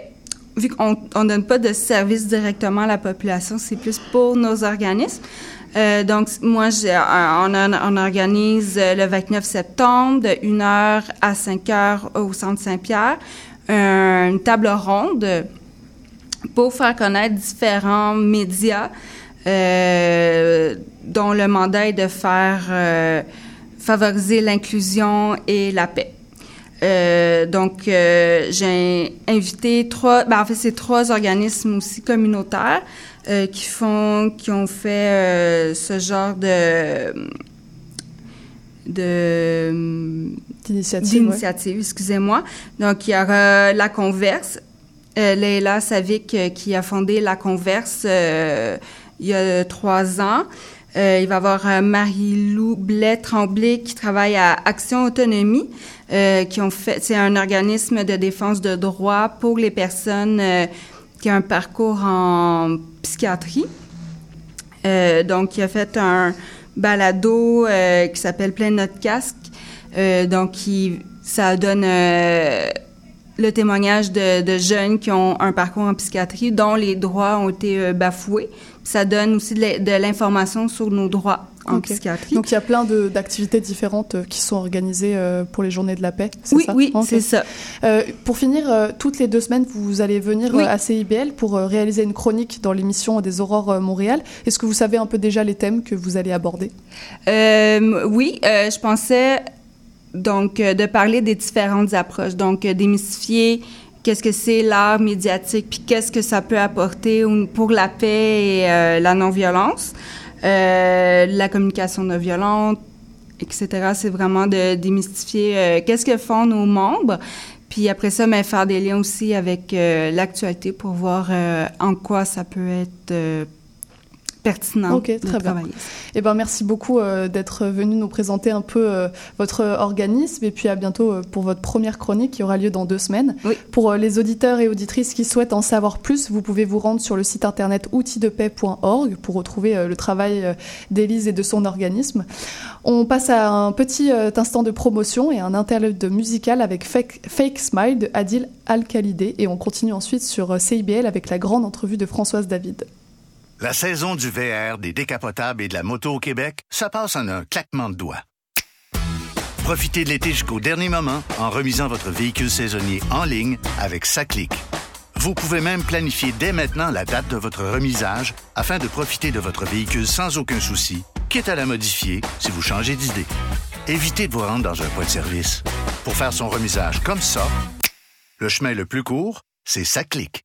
vu qu'on on donne pas de service directement à la population, c'est plus pour nos organismes. Euh, donc, moi, euh, on, organise euh, le 29 septembre de 1h à 5h au Centre Saint-Pierre une table ronde pour faire connaître différents médias dont le mandat est de faire favoriser l'inclusion et la paix. Donc, j'ai invité trois, ben, en fait, c'est trois organismes aussi communautaires euh, qui font, qui ont fait euh, ce genre de de D'initiative, ouais. excusez-moi. Donc, il y aura La Converse, euh, Leila Savic qui a fondé La Converse il y a trois ans. Il va y avoir Marie-Lou Blais-Tremblay qui travaille à Action Autonomie, qui ont fait, c'est un organisme de défense de droits pour les personnes qui ont un parcours en psychiatrie. Euh, donc, il a fait un balado euh, qui s'appelle Plein notre casque. Euh, donc, qui, ça donne le témoignage de, jeunes qui ont un parcours en psychiatrie dont les droits ont été bafoués. Ça donne aussi de l'information sur nos droits en Ok. psychiatrie. Donc il y a plein d'activités différentes euh, qui sont organisées euh, pour les Journées de la paix. oui, ça oui, c'est ça. Euh, pour finir, toutes les deux semaines, vous allez venir Oui. à CIBL pour réaliser une chronique dans l'émission des Aurores Montréal. Est-ce que vous savez un peu déjà les thèmes que vous allez aborder? Euh, oui, euh, je pensais donc de parler des différentes approches, donc démystifier qu'est-ce que c'est l'art médiatique, puis qu'est-ce que ça peut apporter pour la paix et euh, la non-violence, euh, la communication non violente, etc. C'est vraiment de démystifier euh, qu'est-ce que font nos membres, puis après ça, mais faire des liens aussi avec euh, l'actualité pour voir en quoi ça peut être pertinent Ok, de très bien. travailler. Eh ben, merci beaucoup euh, d'être venu nous présenter un peu euh, votre organisme et puis à bientôt euh, pour votre première chronique qui aura lieu dans deux semaines. Oui. Pour les auditeurs et auditrices qui souhaitent en savoir plus, vous pouvez vous rendre sur le site internet outildepay.org pour retrouver le travail d'Élise et de son organisme. On passe à un petit instant de promotion et un interlude musical avec Fake, Fake Smile de Adil Al-Khalidé et on continue ensuite sur CIBL avec la grande entrevue de Françoise David. La saison du VR, des décapotables et de la moto au Québec, ça passe en un claquement de doigts. Profitez de l'été jusqu'au dernier moment en remisant votre véhicule saisonnier en ligne avec Saclic. Vous pouvez même planifier dès maintenant la date de votre remisage afin de profiter de votre véhicule sans aucun souci, quitte à la modifier si vous changez d'idée. Évitez de vous rendre dans un point de service. Pour faire son remisage comme ça, le chemin le plus court, c'est Saclic.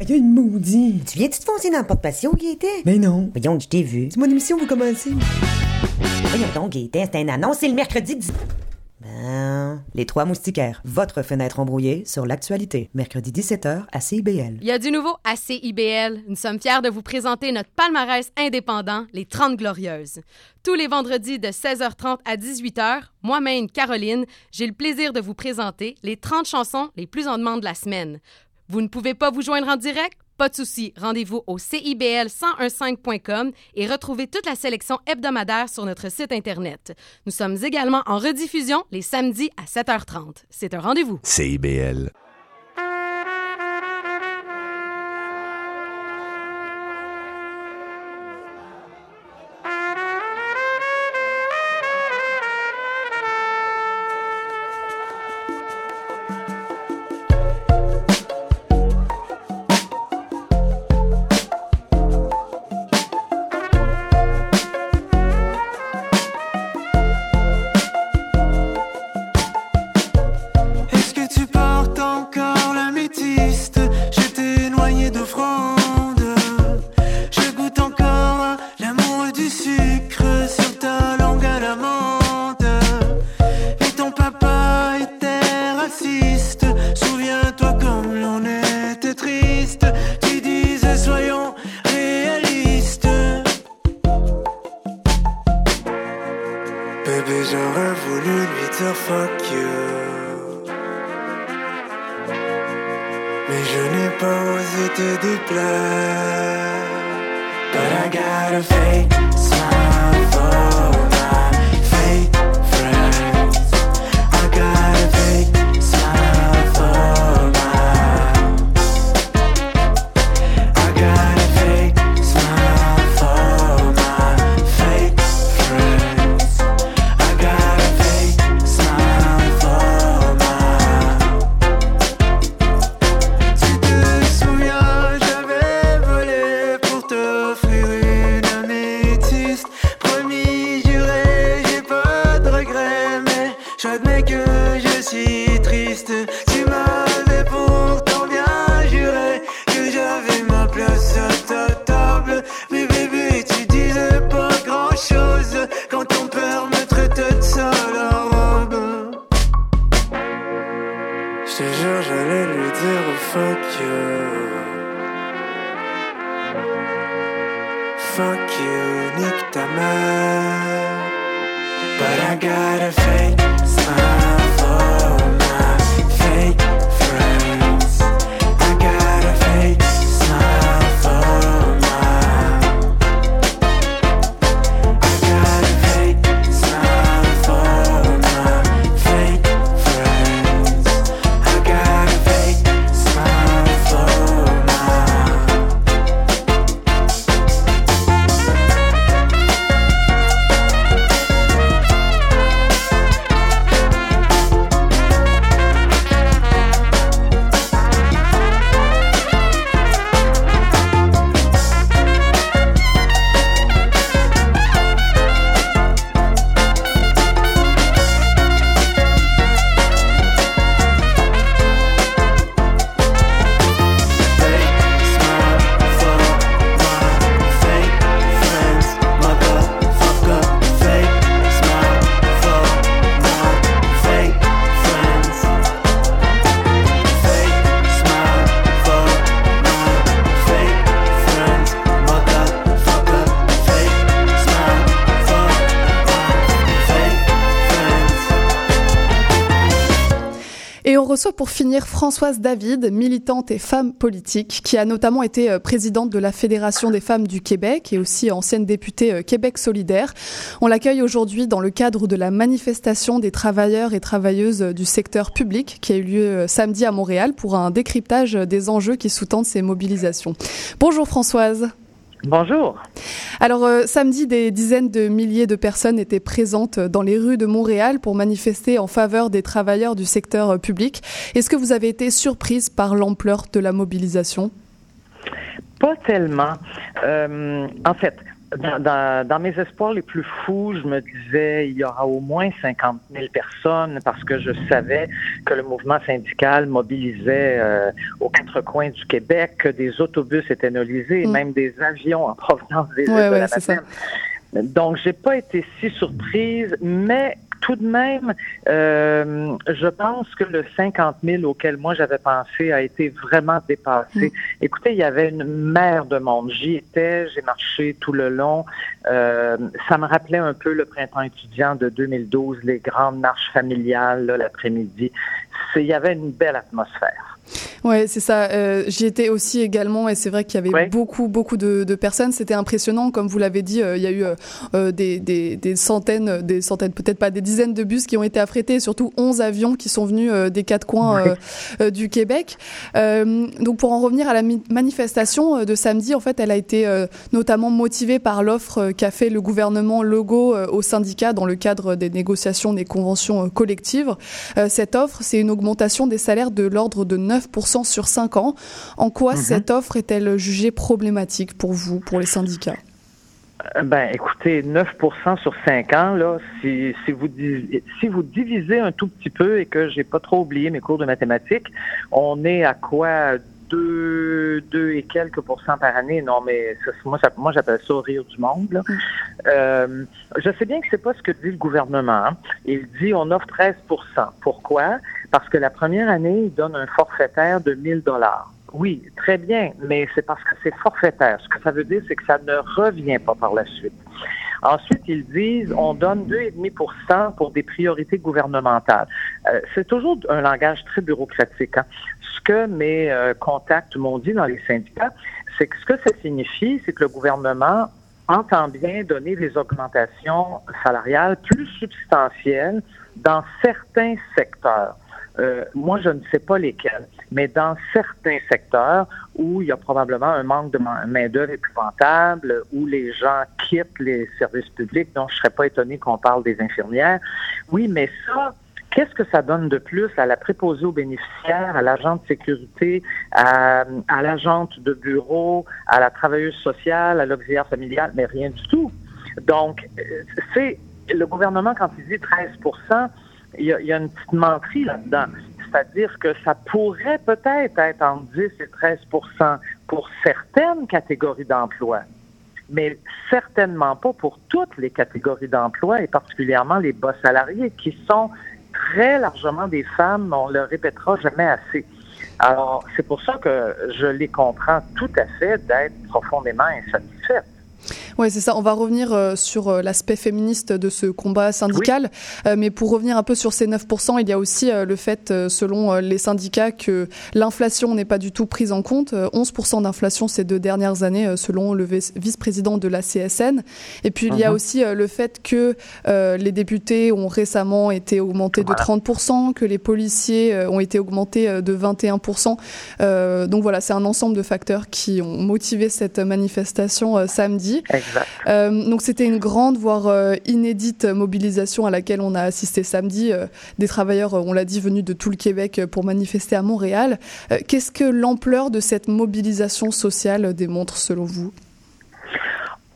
Il y a une maudite. Tu viens-tu te foncer dans le porte-patio, Gaëtan? Mais non. Voyons, je t'ai vu. C'est mon émission, vous commencez. Voyons donc, Gaëtan, c'est un annonce, c'est le mercredi 10... Ben... Les Trois Moustiquaires, votre fenêtre embrouillée sur l'actualité. Mercredi 17h à CIBL. Il y a du nouveau à CIBL. Nous sommes fiers de vous présenter notre palmarès indépendant, les 30 Glorieuses. Tous les vendredis de 16h30 à 18h, moi-même, Caroline, j'ai le plaisir de vous présenter les 30 chansons les plus en demande de la semaine. Vous ne pouvez pas vous joindre en direct? Pas de souci, rendez-vous au CIBL1015.com et retrouvez toute la sélection hebdomadaire sur notre site Internet. Nous sommes également en rediffusion les samedis à 7h30. C'est un rendez-vous. CIBL. Tu disais soyons réalistes. Bébé j'aurais voulu lui dire fuck you. Mais je n'ai pas osé te déplaire. But I fake pour finir Françoise David, militante et femme politique, qui a notamment été euh, présidente de la Fédération des femmes du Québec et aussi ancienne députée euh, Québec solidaire. On l'accueille aujourd'hui dans le cadre de la manifestation des travailleurs et travailleuses du secteur public qui a eu lieu samedi à Montréal pour un décryptage des enjeux qui sous-tendent ces mobilisations. Bonjour Françoise. Bonjour. Alors euh, samedi, des dizaines de milliers de personnes étaient présentes dans les rues de Montréal pour manifester en faveur des travailleurs du secteur euh, public. Est-ce que vous avez été surprise par l'ampleur de la mobilisation? Pas tellement. Euh, en fait, dans, mes espoirs les plus fous, je me disais il y aura au moins 50 000 personnes parce que je savais que le mouvement syndical mobilisait euh, aux quatre coins du Québec, que des autobus étaient nolisés, mm. même des avions en provenance des ouais, de ouais, la Donc, j'ai pas été si surprise, mais tout de même, euh, je pense que le 50 000 auquel moi j'avais pensé a été vraiment dépassé. Mm. Écoutez, il y avait une mer de monde. J'y étais, j'ai marché tout le long. Euh, ça me rappelait un peu le printemps étudiant de 2012, les grandes marches familiales l'après-midi. Il y avait une belle atmosphère. Ouais, c'est ça. Euh, J'y étais aussi également, et c'est vrai qu'il y avait beaucoup, beaucoup de, de personnes. C'était impressionnant, comme vous l'avez dit. Euh, il y a eu euh, des, des, des, centaines, des centaines, peut-être pas des dizaines de bus qui ont été affrétés, surtout 11 avions qui sont venus des quatre coins du Québec. donc, pour en revenir à la manifestation de samedi, en fait, elle a été notamment motivée par l'offre qu'a fait le gouvernement Logo au syndicat dans le cadre des négociations des conventions collectives. cette offre, c'est une augmentation des salaires de l'ordre de 9 9% sur 5 ans. En quoi cette offre est-elle jugée problématique pour vous, pour les syndicats? Euh, ben, écoutez, 9% sur 5 ans, là, si, si, vous, si vous divisez un tout petit peu et que j'ai pas trop oublié mes cours de mathématiques, on est à quoi 2, 2 et quelques pourcents par année? Non, mais moi, moi j'appelle ça rire du monde. Là. Mm. Euh, je sais bien que c'est pas ce que dit le gouvernement. Hein. Il dit on offre 13% Pourquoi? Parce que la première année, il donne un forfaitaire de 1000 dollars. Oui, très bien, mais c'est parce que c'est forfaitaire. Ce que ça veut dire, c'est que ça ne revient pas par la suite. Ensuite, ils disent on donne 2,5% pour des priorités gouvernementales. Euh, c'est toujours un langage très bureaucratique. Hein. Ce que mes euh, contacts m'ont dit dans les syndicats, c'est que ce que ça signifie, c'est que le gouvernement entend bien donner des augmentations salariales plus substantielles dans certains secteurs. Euh, moi, je ne sais pas lesquels, mais dans certains secteurs où il y a probablement un manque de main-d'œuvre épouvantable, où les gens quittent les services publics, donc je ne serais pas étonné qu'on parle des infirmières. Oui, mais ça, Qu'est-ce que ça donne de plus à la préposée aux bénéficiaires, à l'agent de sécurité, à, à l'agente de bureau, à la travailleuse sociale, à l'auxiliaire familial? Mais rien du tout. Donc, euh, c'est le gouvernement, quand il dit 13 il y, a, une petite menterie là-dedans. C'est-à-dire que ça pourrait peut-être être entre 10 et 13% pour certaines catégories d'emplois, mais certainement pas pour toutes les catégories d'emplois et particulièrement les bas salariés qui sont très largement des femmes, on le répétera jamais assez. Alors, c'est pour ça que je les comprends tout à fait d'être profondément insatisfaites. Oui, c'est ça. On va revenir euh, sur euh, l'aspect féministe de ce combat syndical. Euh, mais pour revenir un peu sur ces 9%, il y a aussi le fait, selon les syndicats, que l'inflation n'est pas du tout prise en compte. 11% d'inflation ces deux dernières années, selon le vice-président de la CSN. Et puis, il y a uh-huh. aussi le fait que les députés ont récemment été augmentés de 30%, que les policiers ont été augmentés de 21%. donc voilà, c'est un ensemble de facteurs qui ont motivé cette manifestation samedi. Euh, donc c'était une grande, voire euh, inédite mobilisation à laquelle on a assisté samedi. Euh, des travailleurs, on l'a dit, venus de tout le Québec pour manifester à Montréal. Qu'est-ce que l'ampleur de cette mobilisation sociale démontre selon vous?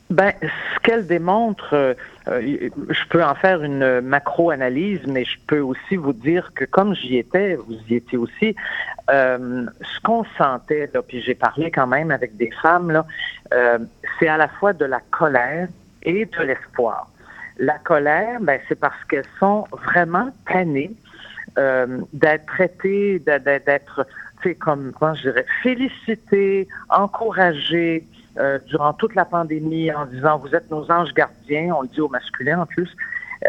Ben, ce qu'elle démontre, je peux en faire une macro-analyse, mais je peux aussi vous dire que comme j'y étais, vous y étiez aussi, ce qu'on sentait, puis j'ai parlé quand même avec des femmes, euh, c'est à la fois de la colère et de l'espoir. La colère, ben, c'est parce qu'elles sont vraiment tannées euh, d'être traitées, d'être, tu comme, comment je félicitées, encouragées euh, durant toute la pandémie en disant vous êtes nos anges gardiens, on le dit au masculin en plus.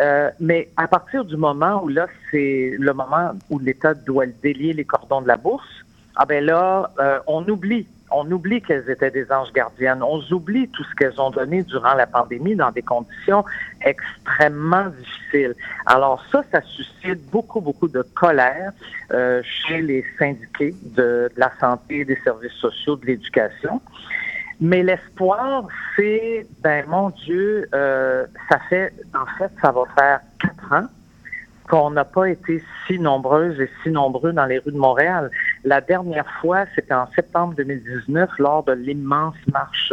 Euh, mais à partir du moment où là, c'est le moment où l'État doit délier les cordons de la bourse, ah ben là, euh, on oublie on oublie qu'elles étaient des anges gardiennes. On oublie tout ce qu'elles ont donné durant la pandémie dans des conditions extrêmement difficiles. Alors ça, ça suscite beaucoup, beaucoup de colère euh, chez les syndiqués de, la santé, des services sociaux, de l'éducation. Mais l'espoir, c'est, ben mon Dieu, euh, ça fait, en fait, ça va faire quatre ans qu'on n'a pas été si nombreuses et si nombreux dans les rues de Montréal. La dernière fois, c'était en septembre 2019 lors de l'immense marche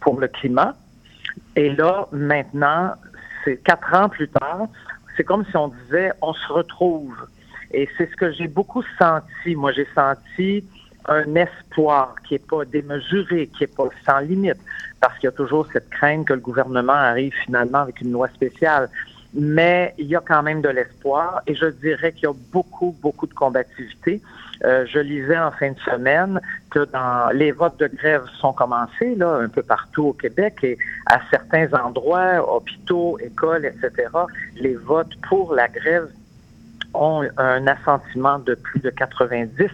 pour le climat. Et là, maintenant, c'est quatre ans plus tard, c'est comme si on disait on se retrouve. Et c'est ce que j'ai beaucoup senti. Moi, j'ai senti un espoir qui n'est pas démesuré, qui n'est pas sans limite, parce qu'il y a toujours cette crainte que le gouvernement arrive finalement avec une loi spéciale mais il y a quand même de l'espoir et je dirais qu'il y a beaucoup, beaucoup de combativité. Euh, je lisais en fin de semaine que dans les votes de grève sont commencés là un peu partout au Québec et à certains endroits, hôpitaux, écoles, etc. Les votes pour la grève ont un assentiment de plus de 90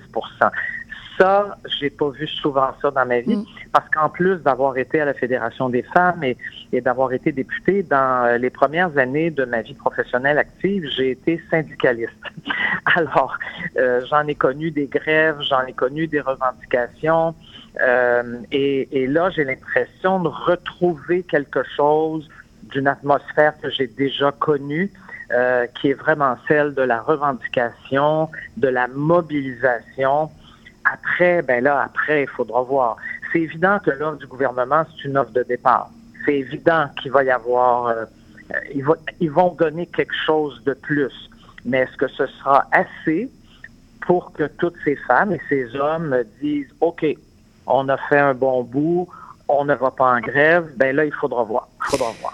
ça, j'ai pas vu souvent ça dans ma vie, mm. parce qu'en plus d'avoir été à la Fédération des femmes et, d'avoir été députée dans euh, les premières années de ma vie professionnelle active, j'ai été syndicaliste. Alors, euh, j'en ai connu des grèves, j'en ai connu des revendications, euh, et, là, j'ai l'impression de retrouver quelque chose d'une atmosphère que j'ai déjà connue. qui est vraiment celle de la revendication, de la mobilisation, après, ben là, après, il faudra voir. C'est évident que l'offre du gouvernement, c'est une offre de départ. C'est évident qu'il va y avoir, euh, ils, ils vont donner quelque chose de plus. Mais est-ce que ce sera assez pour que toutes ces femmes et ces hommes disent, OK, on a fait un bon bout, on ne va pas en grève, ben là, il faudra voir.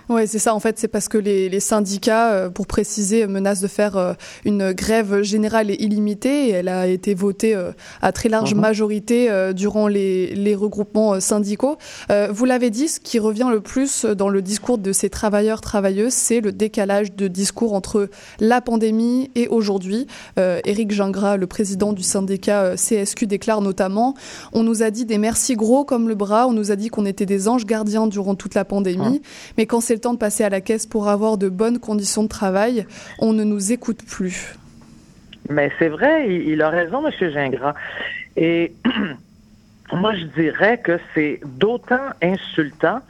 Oui, c'est ça. En fait, c'est parce que les, syndicats, euh, pour préciser, menacent de faire euh, une grève générale et illimitée. Et elle a été votée euh, à très large mhm. majorité durant les, les regroupements syndicaux. Vous l'avez dit, ce qui revient le plus dans le discours de ces travailleurs, travailleuses, c'est le décalage de discours entre la pandémie et aujourd'hui. Éric Gingras, le président du syndicat CSQ, déclare notamment On nous a dit des merci gros comme le bras, on nous a dit qu'on était des anges gardiens durant toute la pandémie. Mais quand c'est le temps de passer à la caisse pour avoir de bonnes conditions de travail, on ne nous écoute plus. Mais c'est vrai, il, a raison, M. Gingras. Et moi, je dirais que c'est d'autant insultant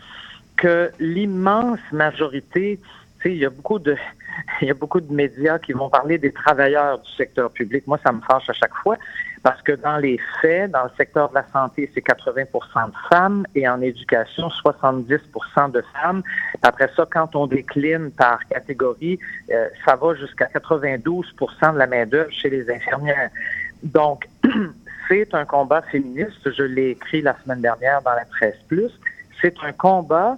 que l'immense majorité, il y a beaucoup de, il y a beaucoup de médias qui vont parler des travailleurs du secteur public. Moi, ça me fâche à chaque fois parce que dans les faits, dans le secteur de la santé, c'est 80% de femmes et en éducation, 70% de femmes. Après ça, quand on décline par catégorie, euh, ça va jusqu'à 92% de la main-d'œuvre chez les infirmières. Donc, c'est un combat féministe. Je l'ai écrit la semaine dernière dans la presse plus. C'est un combat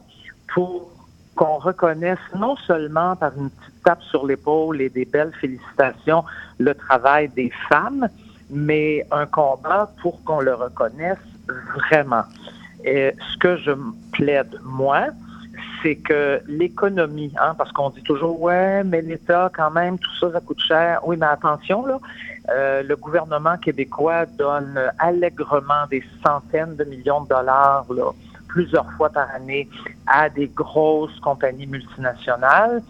pour qu'on reconnaisse non seulement par une petite tape sur l'épaule et des belles félicitations le travail des femmes, mais un combat pour qu'on le reconnaisse vraiment. Et ce que je plaide, moi, c'est que l'économie, hein, parce qu'on dit toujours, ouais, mais l'État, quand même, tout ça, ça coûte cher. Oui, mais attention, là, euh, le gouvernement québécois donne allègrement des centaines de millions de dollars, là, plusieurs fois par année, à des grosses compagnies multinationales.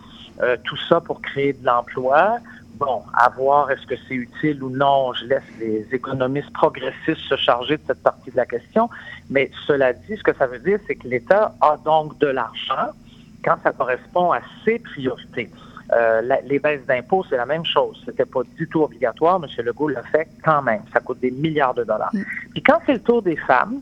Euh, tout ça pour créer de l'emploi. Bon, à voir est-ce que c'est utile ou non, je laisse les économistes progressistes se charger de cette partie de la question. Mais cela dit, ce que ça veut dire, c'est que l'État a donc de l'argent quand ça correspond à ses priorités. Euh, les baisses d'impôts, c'est la même chose. C'était pas du tout obligatoire. M. Legault l'a fait quand même. Ça coûte des milliards de dollars. Mm. Puis quand c'est le tour des femmes,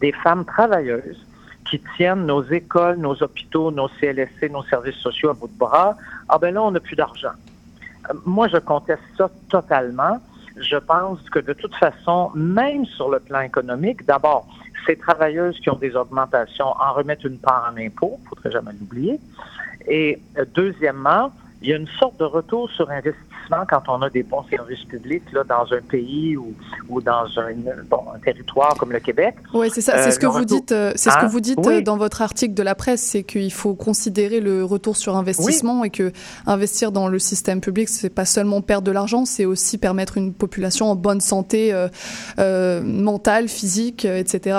des femmes travailleuses qui tiennent nos écoles, nos hôpitaux, nos CLSC, nos services sociaux à bout de bras, ah ben là, on n'a plus d'argent. Moi, je conteste ça totalement. Je pense que de toute façon, même sur le plan économique, d'abord, ces travailleuses qui ont des augmentations en remettent une part en impôt, il ne faudrait jamais l'oublier. Et euh, deuxièmement, il y a une sorte de retour sur investissement quand on a des bons services publics là, dans un pays ou, ou dans un, bon, un territoire comme le Québec. Oui, c'est ça. C'est Euh, ce que le vous dites. euh, C'est ce que Hein? vous dites euh, dans votre article de la presse, c'est qu'il faut considérer le retour sur investissement et que investir dans le système public, c'est pas seulement perdre de l'argent, c'est aussi permettre une population en bonne santé euh, euh, mentale, physique, euh, etc.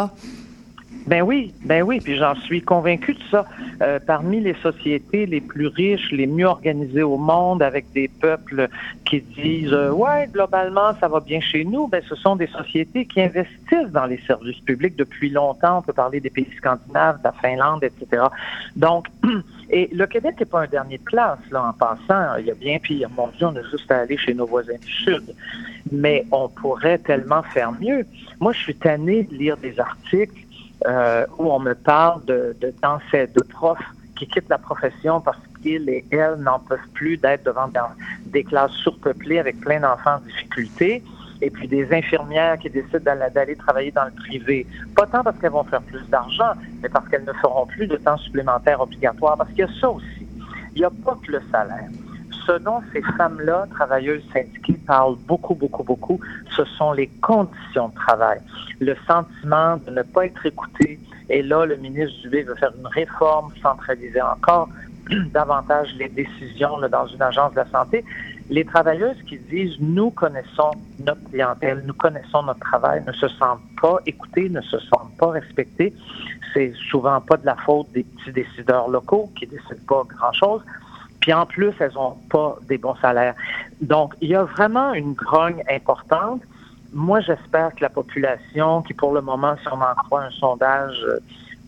Ben oui, ben oui, puis j'en suis convaincu de ça. Euh, parmi les sociétés les plus riches, les mieux organisées au monde, avec des peuples qui disent euh, ouais globalement ça va bien chez nous, ben ce sont des sociétés qui investissent dans les services publics depuis longtemps. On peut parler des pays scandinaves, de la Finlande, etc. Donc et le Québec n'est pas un dernier de classe là en passant. Il y a bien pire. Mon Dieu, on a juste à aller chez nos voisins du sud. Mais on pourrait tellement faire mieux. Moi, je suis tanné de lire des articles euh, où on me parle de, de, d'enseignants, de profs qui quittent la profession parce qu'ils et elles n'en peuvent plus d'être devant dans des classes surpeuplées avec plein d'enfants en difficulté. Et puis des infirmières qui décident d'aller travailler dans le privé. Pas tant parce qu'elles vont faire plus d'argent, mais parce qu'elles ne feront plus de temps supplémentaire obligatoire. Parce qu'il y a ça aussi. Il n'y a pas que le salaire. Ce dont ces femmes-là, travailleuses syndiquées, parlent beaucoup, beaucoup, beaucoup, ce sont les conditions de travail. Le sentiment de ne pas être écouté. Et là, le ministre Dubé veut faire une réforme, centraliser encore davantage les décisions dans une agence de la santé. Les travailleuses qui disent nous connaissons notre clientèle, nous connaissons notre travail, ne se sentent pas écoutées, ne se sentent pas respectées. C'est souvent pas de la faute des petits décideurs locaux qui décident pas grand-chose. Puis en plus, elles n'ont pas des bons salaires. Donc, il y a vraiment une grogne importante. Moi, j'espère que la population, qui pour le moment, si on en croit un sondage euh,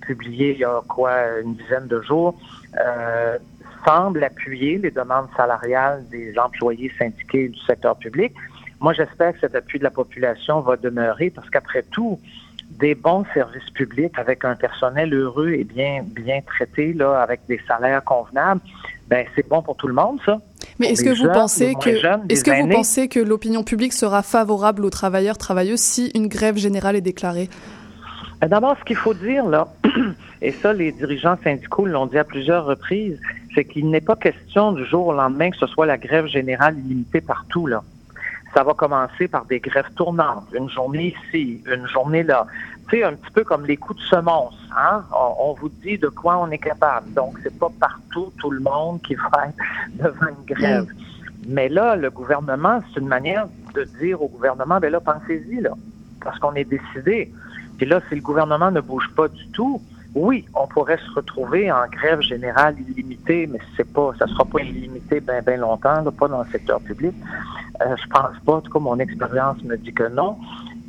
publié il y a quoi, une dizaine de jours, euh, semble appuyer les demandes salariales des employés syndiqués du secteur public. Moi, j'espère que cet appui de la population va demeurer parce qu'après tout, des bons services publics avec un personnel heureux et bien bien traité là avec des salaires convenables, ben c'est bon pour tout le monde ça. Mais est-ce que vous jeunes, pensez les moins que jeunes, est-ce les que vous aînés. pensez que l'opinion publique sera favorable aux travailleurs travailleuses si une grève générale est déclarée? Euh, D'abord, ce qu'il faut dire, là, et ça, les dirigeants syndicaux l'ont dit à plusieurs reprises, c'est qu'il n'est pas question du jour au lendemain que ce soit la grève générale illimitée partout, là. Ça va commencer par des grèves tournantes, une journée ici, une journée là. Un petit peu comme les coups de semonce, hein? On, on vous dit de quoi on est capable. Donc, c'est pas partout tout le monde qui va être devant une grève. Mais là, le gouvernement, c'est une manière de dire au gouvernement, ben là, pensez-y, là. Parce qu'on est décidé. Puis là, si le gouvernement ne bouge pas du tout, oui, on pourrait se retrouver en grève générale illimitée, mais c'est pas, ça sera pas illimité bien ben longtemps, là, pas dans le secteur public. Euh, je pense pas, en tout cas, mon expérience me dit que non.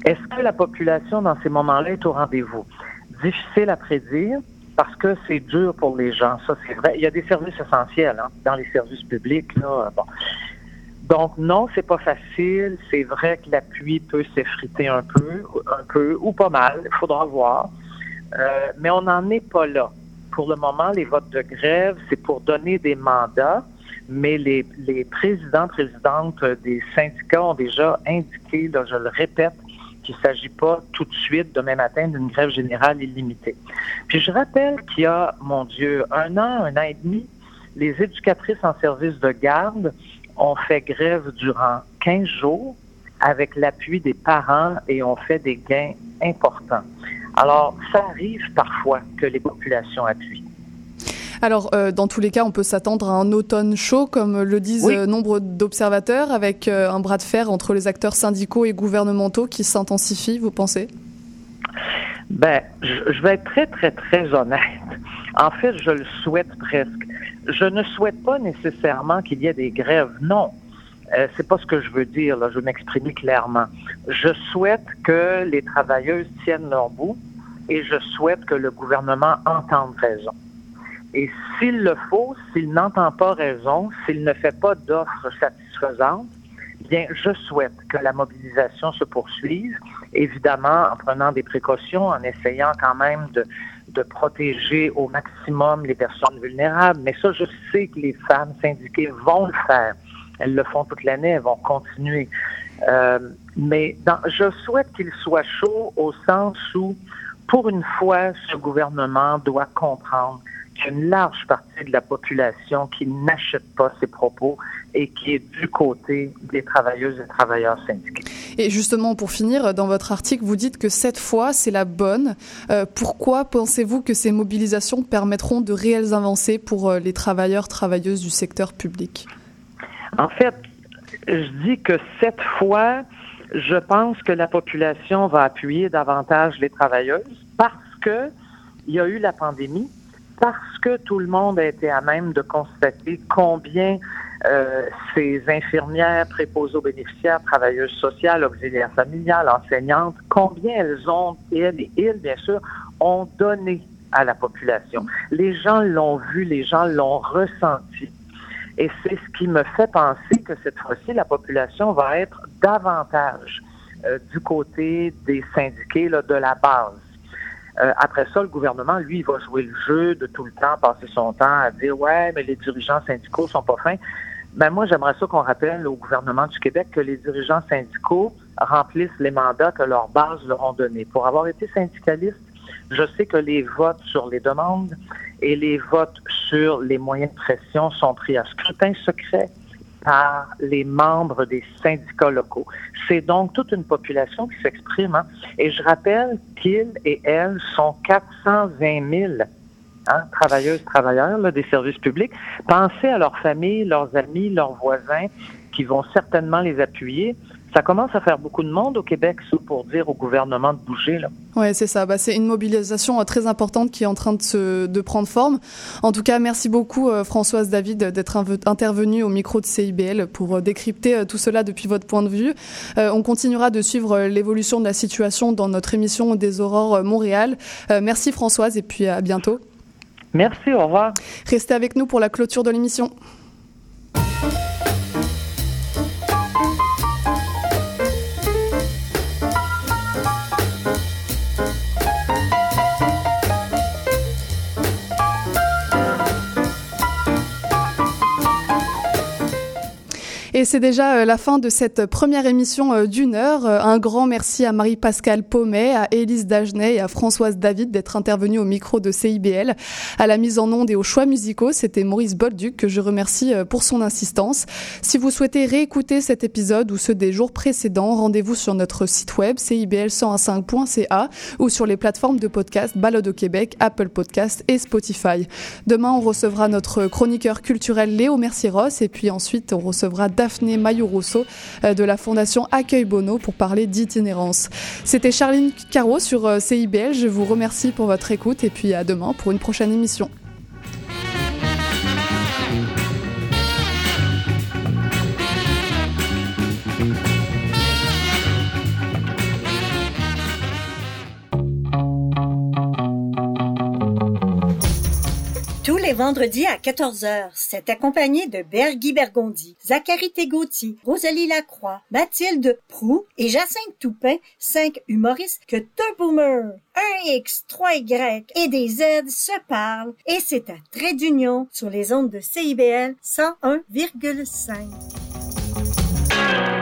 Est-ce que la population dans ces moments-là est au rendez-vous? Difficile à prédire parce que c'est dur pour les gens. Ça, c'est vrai. Il y a des services essentiels hein, dans les services publics. Là, bon. Donc non, c'est pas facile. C'est vrai que l'appui peut s'effriter un peu, un peu ou pas mal. Il faudra voir. Euh, mais on n'en est pas là. Pour le moment, les votes de grève, c'est pour donner des mandats, mais les, les présidents, présidentes des syndicats ont déjà indiqué, là, je le répète, qu'il ne s'agit pas tout de suite, demain matin, d'une grève générale illimitée. Puis je rappelle qu'il y a, mon Dieu, un an, un an et demi, les éducatrices en service de garde ont fait grève durant 15 jours avec l'appui des parents et ont fait des gains importants. Alors, ça arrive parfois que les populations appuient. Alors, euh, dans tous les cas, on peut s'attendre à un automne chaud, comme le disent Oui. euh, nombre d'observateurs, avec euh, un bras de fer entre les acteurs syndicaux et gouvernementaux qui s'intensifie, vous pensez? Ben, je, je vais être très, très, très honnête. En fait, je le souhaite presque. Je ne souhaite pas nécessairement qu'il y ait des grèves. Non. Euh, c'est pas ce que je veux dire, là. Je veux m'exprimer clairement. Je souhaite que les travailleuses tiennent leur bout et je souhaite que le gouvernement entende raison. Et s'il le faut, s'il n'entend pas raison, s'il ne fait pas d'offres satisfaisantes, bien, je souhaite que la mobilisation se poursuive, évidemment en prenant des précautions, en essayant quand même de, de protéger au maximum les personnes vulnérables. Mais ça, je sais que les femmes syndiquées vont le faire. Elles le font toute l'année, elles vont continuer. Euh, mais dans, je souhaite qu'il soit chaud au sens où, pour une fois, ce gouvernement doit comprendre qu'il y a une large partie de la population qui n'achète pas ces propos et qui est du côté des travailleuses et travailleurs syndiqués. Et justement, pour finir, dans votre article, vous dites que cette fois, c'est la bonne. Euh, pourquoi pensez-vous que ces mobilisations permettront de réelles avancées pour euh, les travailleurs, travailleuses du secteur public? En fait, je dis que cette fois, je pense que la population va appuyer davantage les travailleuses parce que il y a eu la pandémie, parce que tout le monde a été à même de constater combien euh, ces infirmières, préposées aux bénéficiaires, travailleuses sociales, auxiliaires familiales, enseignantes, combien elles ont, elles et ils, bien sûr, ont donné à la population. Les gens l'ont vu, les gens l'ont ressenti. Et c'est ce qui me fait penser que cette fois-ci, la population va être davantage euh, du côté des syndiqués là, de la base. Euh, après ça, le gouvernement, lui, il va jouer le jeu de tout le temps, passer son temps à dire ouais, mais les dirigeants syndicaux sont pas fins. Ben moi, j'aimerais ça qu'on rappelle au gouvernement du Québec que les dirigeants syndicaux remplissent les mandats que leur base leur ont donnés. Pour avoir été syndicaliste, je sais que les votes sur les demandes et les votes sur les moyens de pression sont pris à scrutin secret par les membres des syndicats locaux. C'est donc toute une population qui s'exprime. Hein. Et je rappelle qu'ils et elles sont 420 000 hein, travailleuses, travailleurs là, des services publics. Pensez à leurs familles, leurs amis, leurs voisins qui vont certainement les appuyer ça commence à faire beaucoup de monde au Québec pour dire au gouvernement de bouger. Là. Ouais, c'est ça. Bah, c'est une mobilisation euh, très importante qui est en train de, se, de prendre forme. En tout cas, merci beaucoup euh, Françoise David d'être intervenue au micro de CIBL pour euh, décrypter tout cela depuis votre point de vue. on continuera de suivre l'évolution de la situation dans notre émission des Aurores Montréal. merci Françoise et puis à bientôt. Merci, au revoir. Restez avec nous pour la clôture de l'émission. Et c'est déjà euh, la fin de cette première émission euh, d'une heure. Euh, un grand merci à Marie-Pascale Paumet, à Élise Dagenet et à Françoise David d'être intervenues au micro de CIBL. À la mise en onde et aux choix musicaux, c'était Maurice Bolduc que je remercie pour son insistance. Si vous souhaitez réécouter cet épisode ou ceux des jours précédents, rendez-vous sur notre site web cibl105.ca ou sur les plateformes de podcast Balade au Québec, Apple Podcast et Spotify. Demain, on recevra notre chroniqueur culturel Léo Mercieros et puis ensuite on recevra Daphné Mayou-Rousseau euh, de la Fondation Accueil Bono pour parler d'itinérance. C'était Charline Caro sur euh, CIBL. Je vous remercie pour votre écoute et puis à demain pour une prochaine émission. Vendredi à 14h. C'est accompagné de Bergui Bergondi, Zachary Tegoti, Rosalie Lacroix, Mathilde Prou et Jacinthe Toupin, cinq humoristes que deux boomers, un X, trois Y et des Z se parlent et c'est à trait d'union sur les ondes de CIBL 101,5.